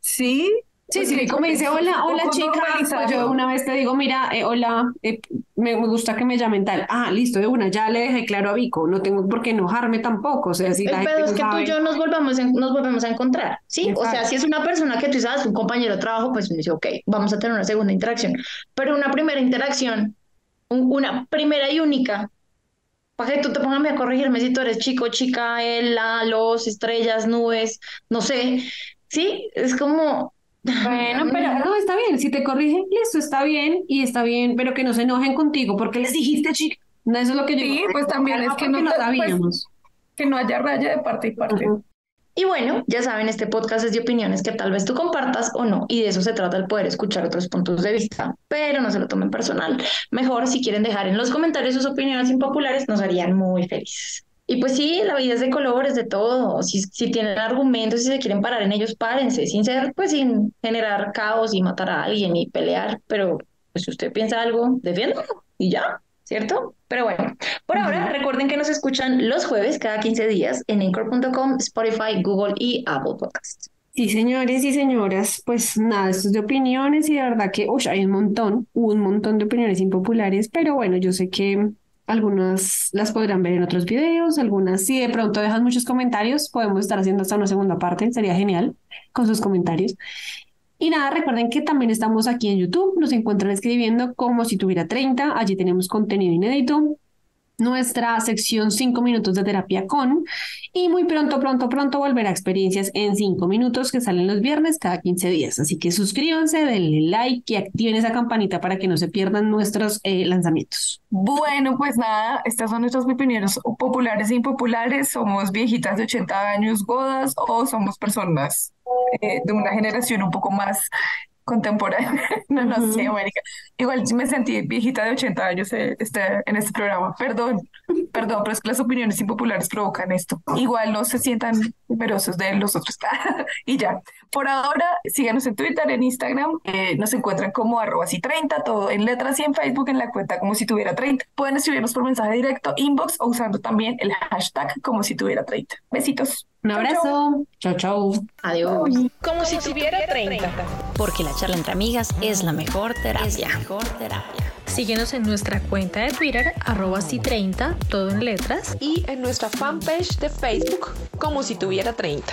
D: Sí,
A: Sí, sí, como dice, hola, hola chica, pues yo una vez te digo, mira, eh, hola, eh, me, me, gusta que me llamen tal. Ah, listo, de una, ya le dejé claro a Vico, no tengo por qué enojarme tampoco, o sea, si
C: la Pero es que tú y yo nos volvamos, nos volvemos a encontrar, ¿sí? O sea, si es una persona que tú sabes, un compañero de trabajo, pues me dice, ok, vamos a tener una segunda interacción. Pero una primera interacción, una primera y única, para que tú te pongas a corregirme si tú eres chico, chica, él, la, los, estrellas, nubes, no sé, ¿sí? Es como
A: bueno, pero no, está bien. Si te corrigen, listo, está bien y está bien, pero que no se enojen contigo porque les dijiste, chica. No, eso es lo que yo
D: Sí, pues también es que no, pues, sabíamos. que no haya raya de parte y parte.
C: Y bueno, ya saben, este podcast es de opiniones que tal vez tú compartas o no, y de eso se trata el poder escuchar otros puntos de vista, pero no se lo tomen personal. Mejor, si quieren dejar en los comentarios sus opiniones impopulares, nos harían muy felices. Y pues sí, la vida es de colores, de todo. Si, si tienen argumentos si se quieren parar en ellos, párense, sin ser, pues sin generar caos y matar a alguien y pelear. Pero pues si usted piensa algo, defiéndalo y ya, ¿cierto? Pero bueno, por ahora recuerden que nos escuchan los jueves cada 15 días en anchor.com, Spotify, Google y Apple Podcasts.
A: Sí, señores y señoras, pues nada, esto es de opiniones y de verdad que uy, hay un montón, un montón de opiniones impopulares, pero bueno, yo sé que algunas las podrán ver en otros videos, algunas si de pronto dejan muchos comentarios, podemos estar haciendo hasta una segunda parte, sería genial con sus comentarios. Y nada, recuerden que también estamos aquí en YouTube, nos encuentran escribiendo como si tuviera 30, allí tenemos contenido inédito, nuestra sección 5 minutos de terapia con y muy pronto, pronto, pronto volverá a experiencias en 5 minutos que salen los viernes cada 15 días. Así que suscríbanse, denle like y activen esa campanita para que no se pierdan nuestros eh, lanzamientos.
D: Bueno, pues nada, estas son nuestras opiniones populares e impopulares. Somos viejitas de 80 años godas o somos personas eh, de una generación un poco más contemporánea. no, no sé, América. Igual me sentí viejita de 80 años eh, este, en este programa. Perdón, perdón, pero es que las opiniones impopulares provocan esto. Igual no se sientan numerosos de los otros. y ya. Por ahora, síganos en Twitter, en Instagram. Eh, nos encuentran como arroba si 30, todo en letras y en Facebook en la cuenta como si tuviera 30. Pueden escribirnos por mensaje directo, inbox o usando también el hashtag como si tuviera 30. Besitos.
A: Un abrazo. Chau, chau.
C: Adiós.
B: Como, si, tuviera 30. Porque la charla entre amigas es la mejor terapia. mejor terapia. Síguenos en nuestra cuenta de Twitter, arroba si 30, todo en letras.
E: Y en nuestra fanpage de Facebook, como si tuviera 30.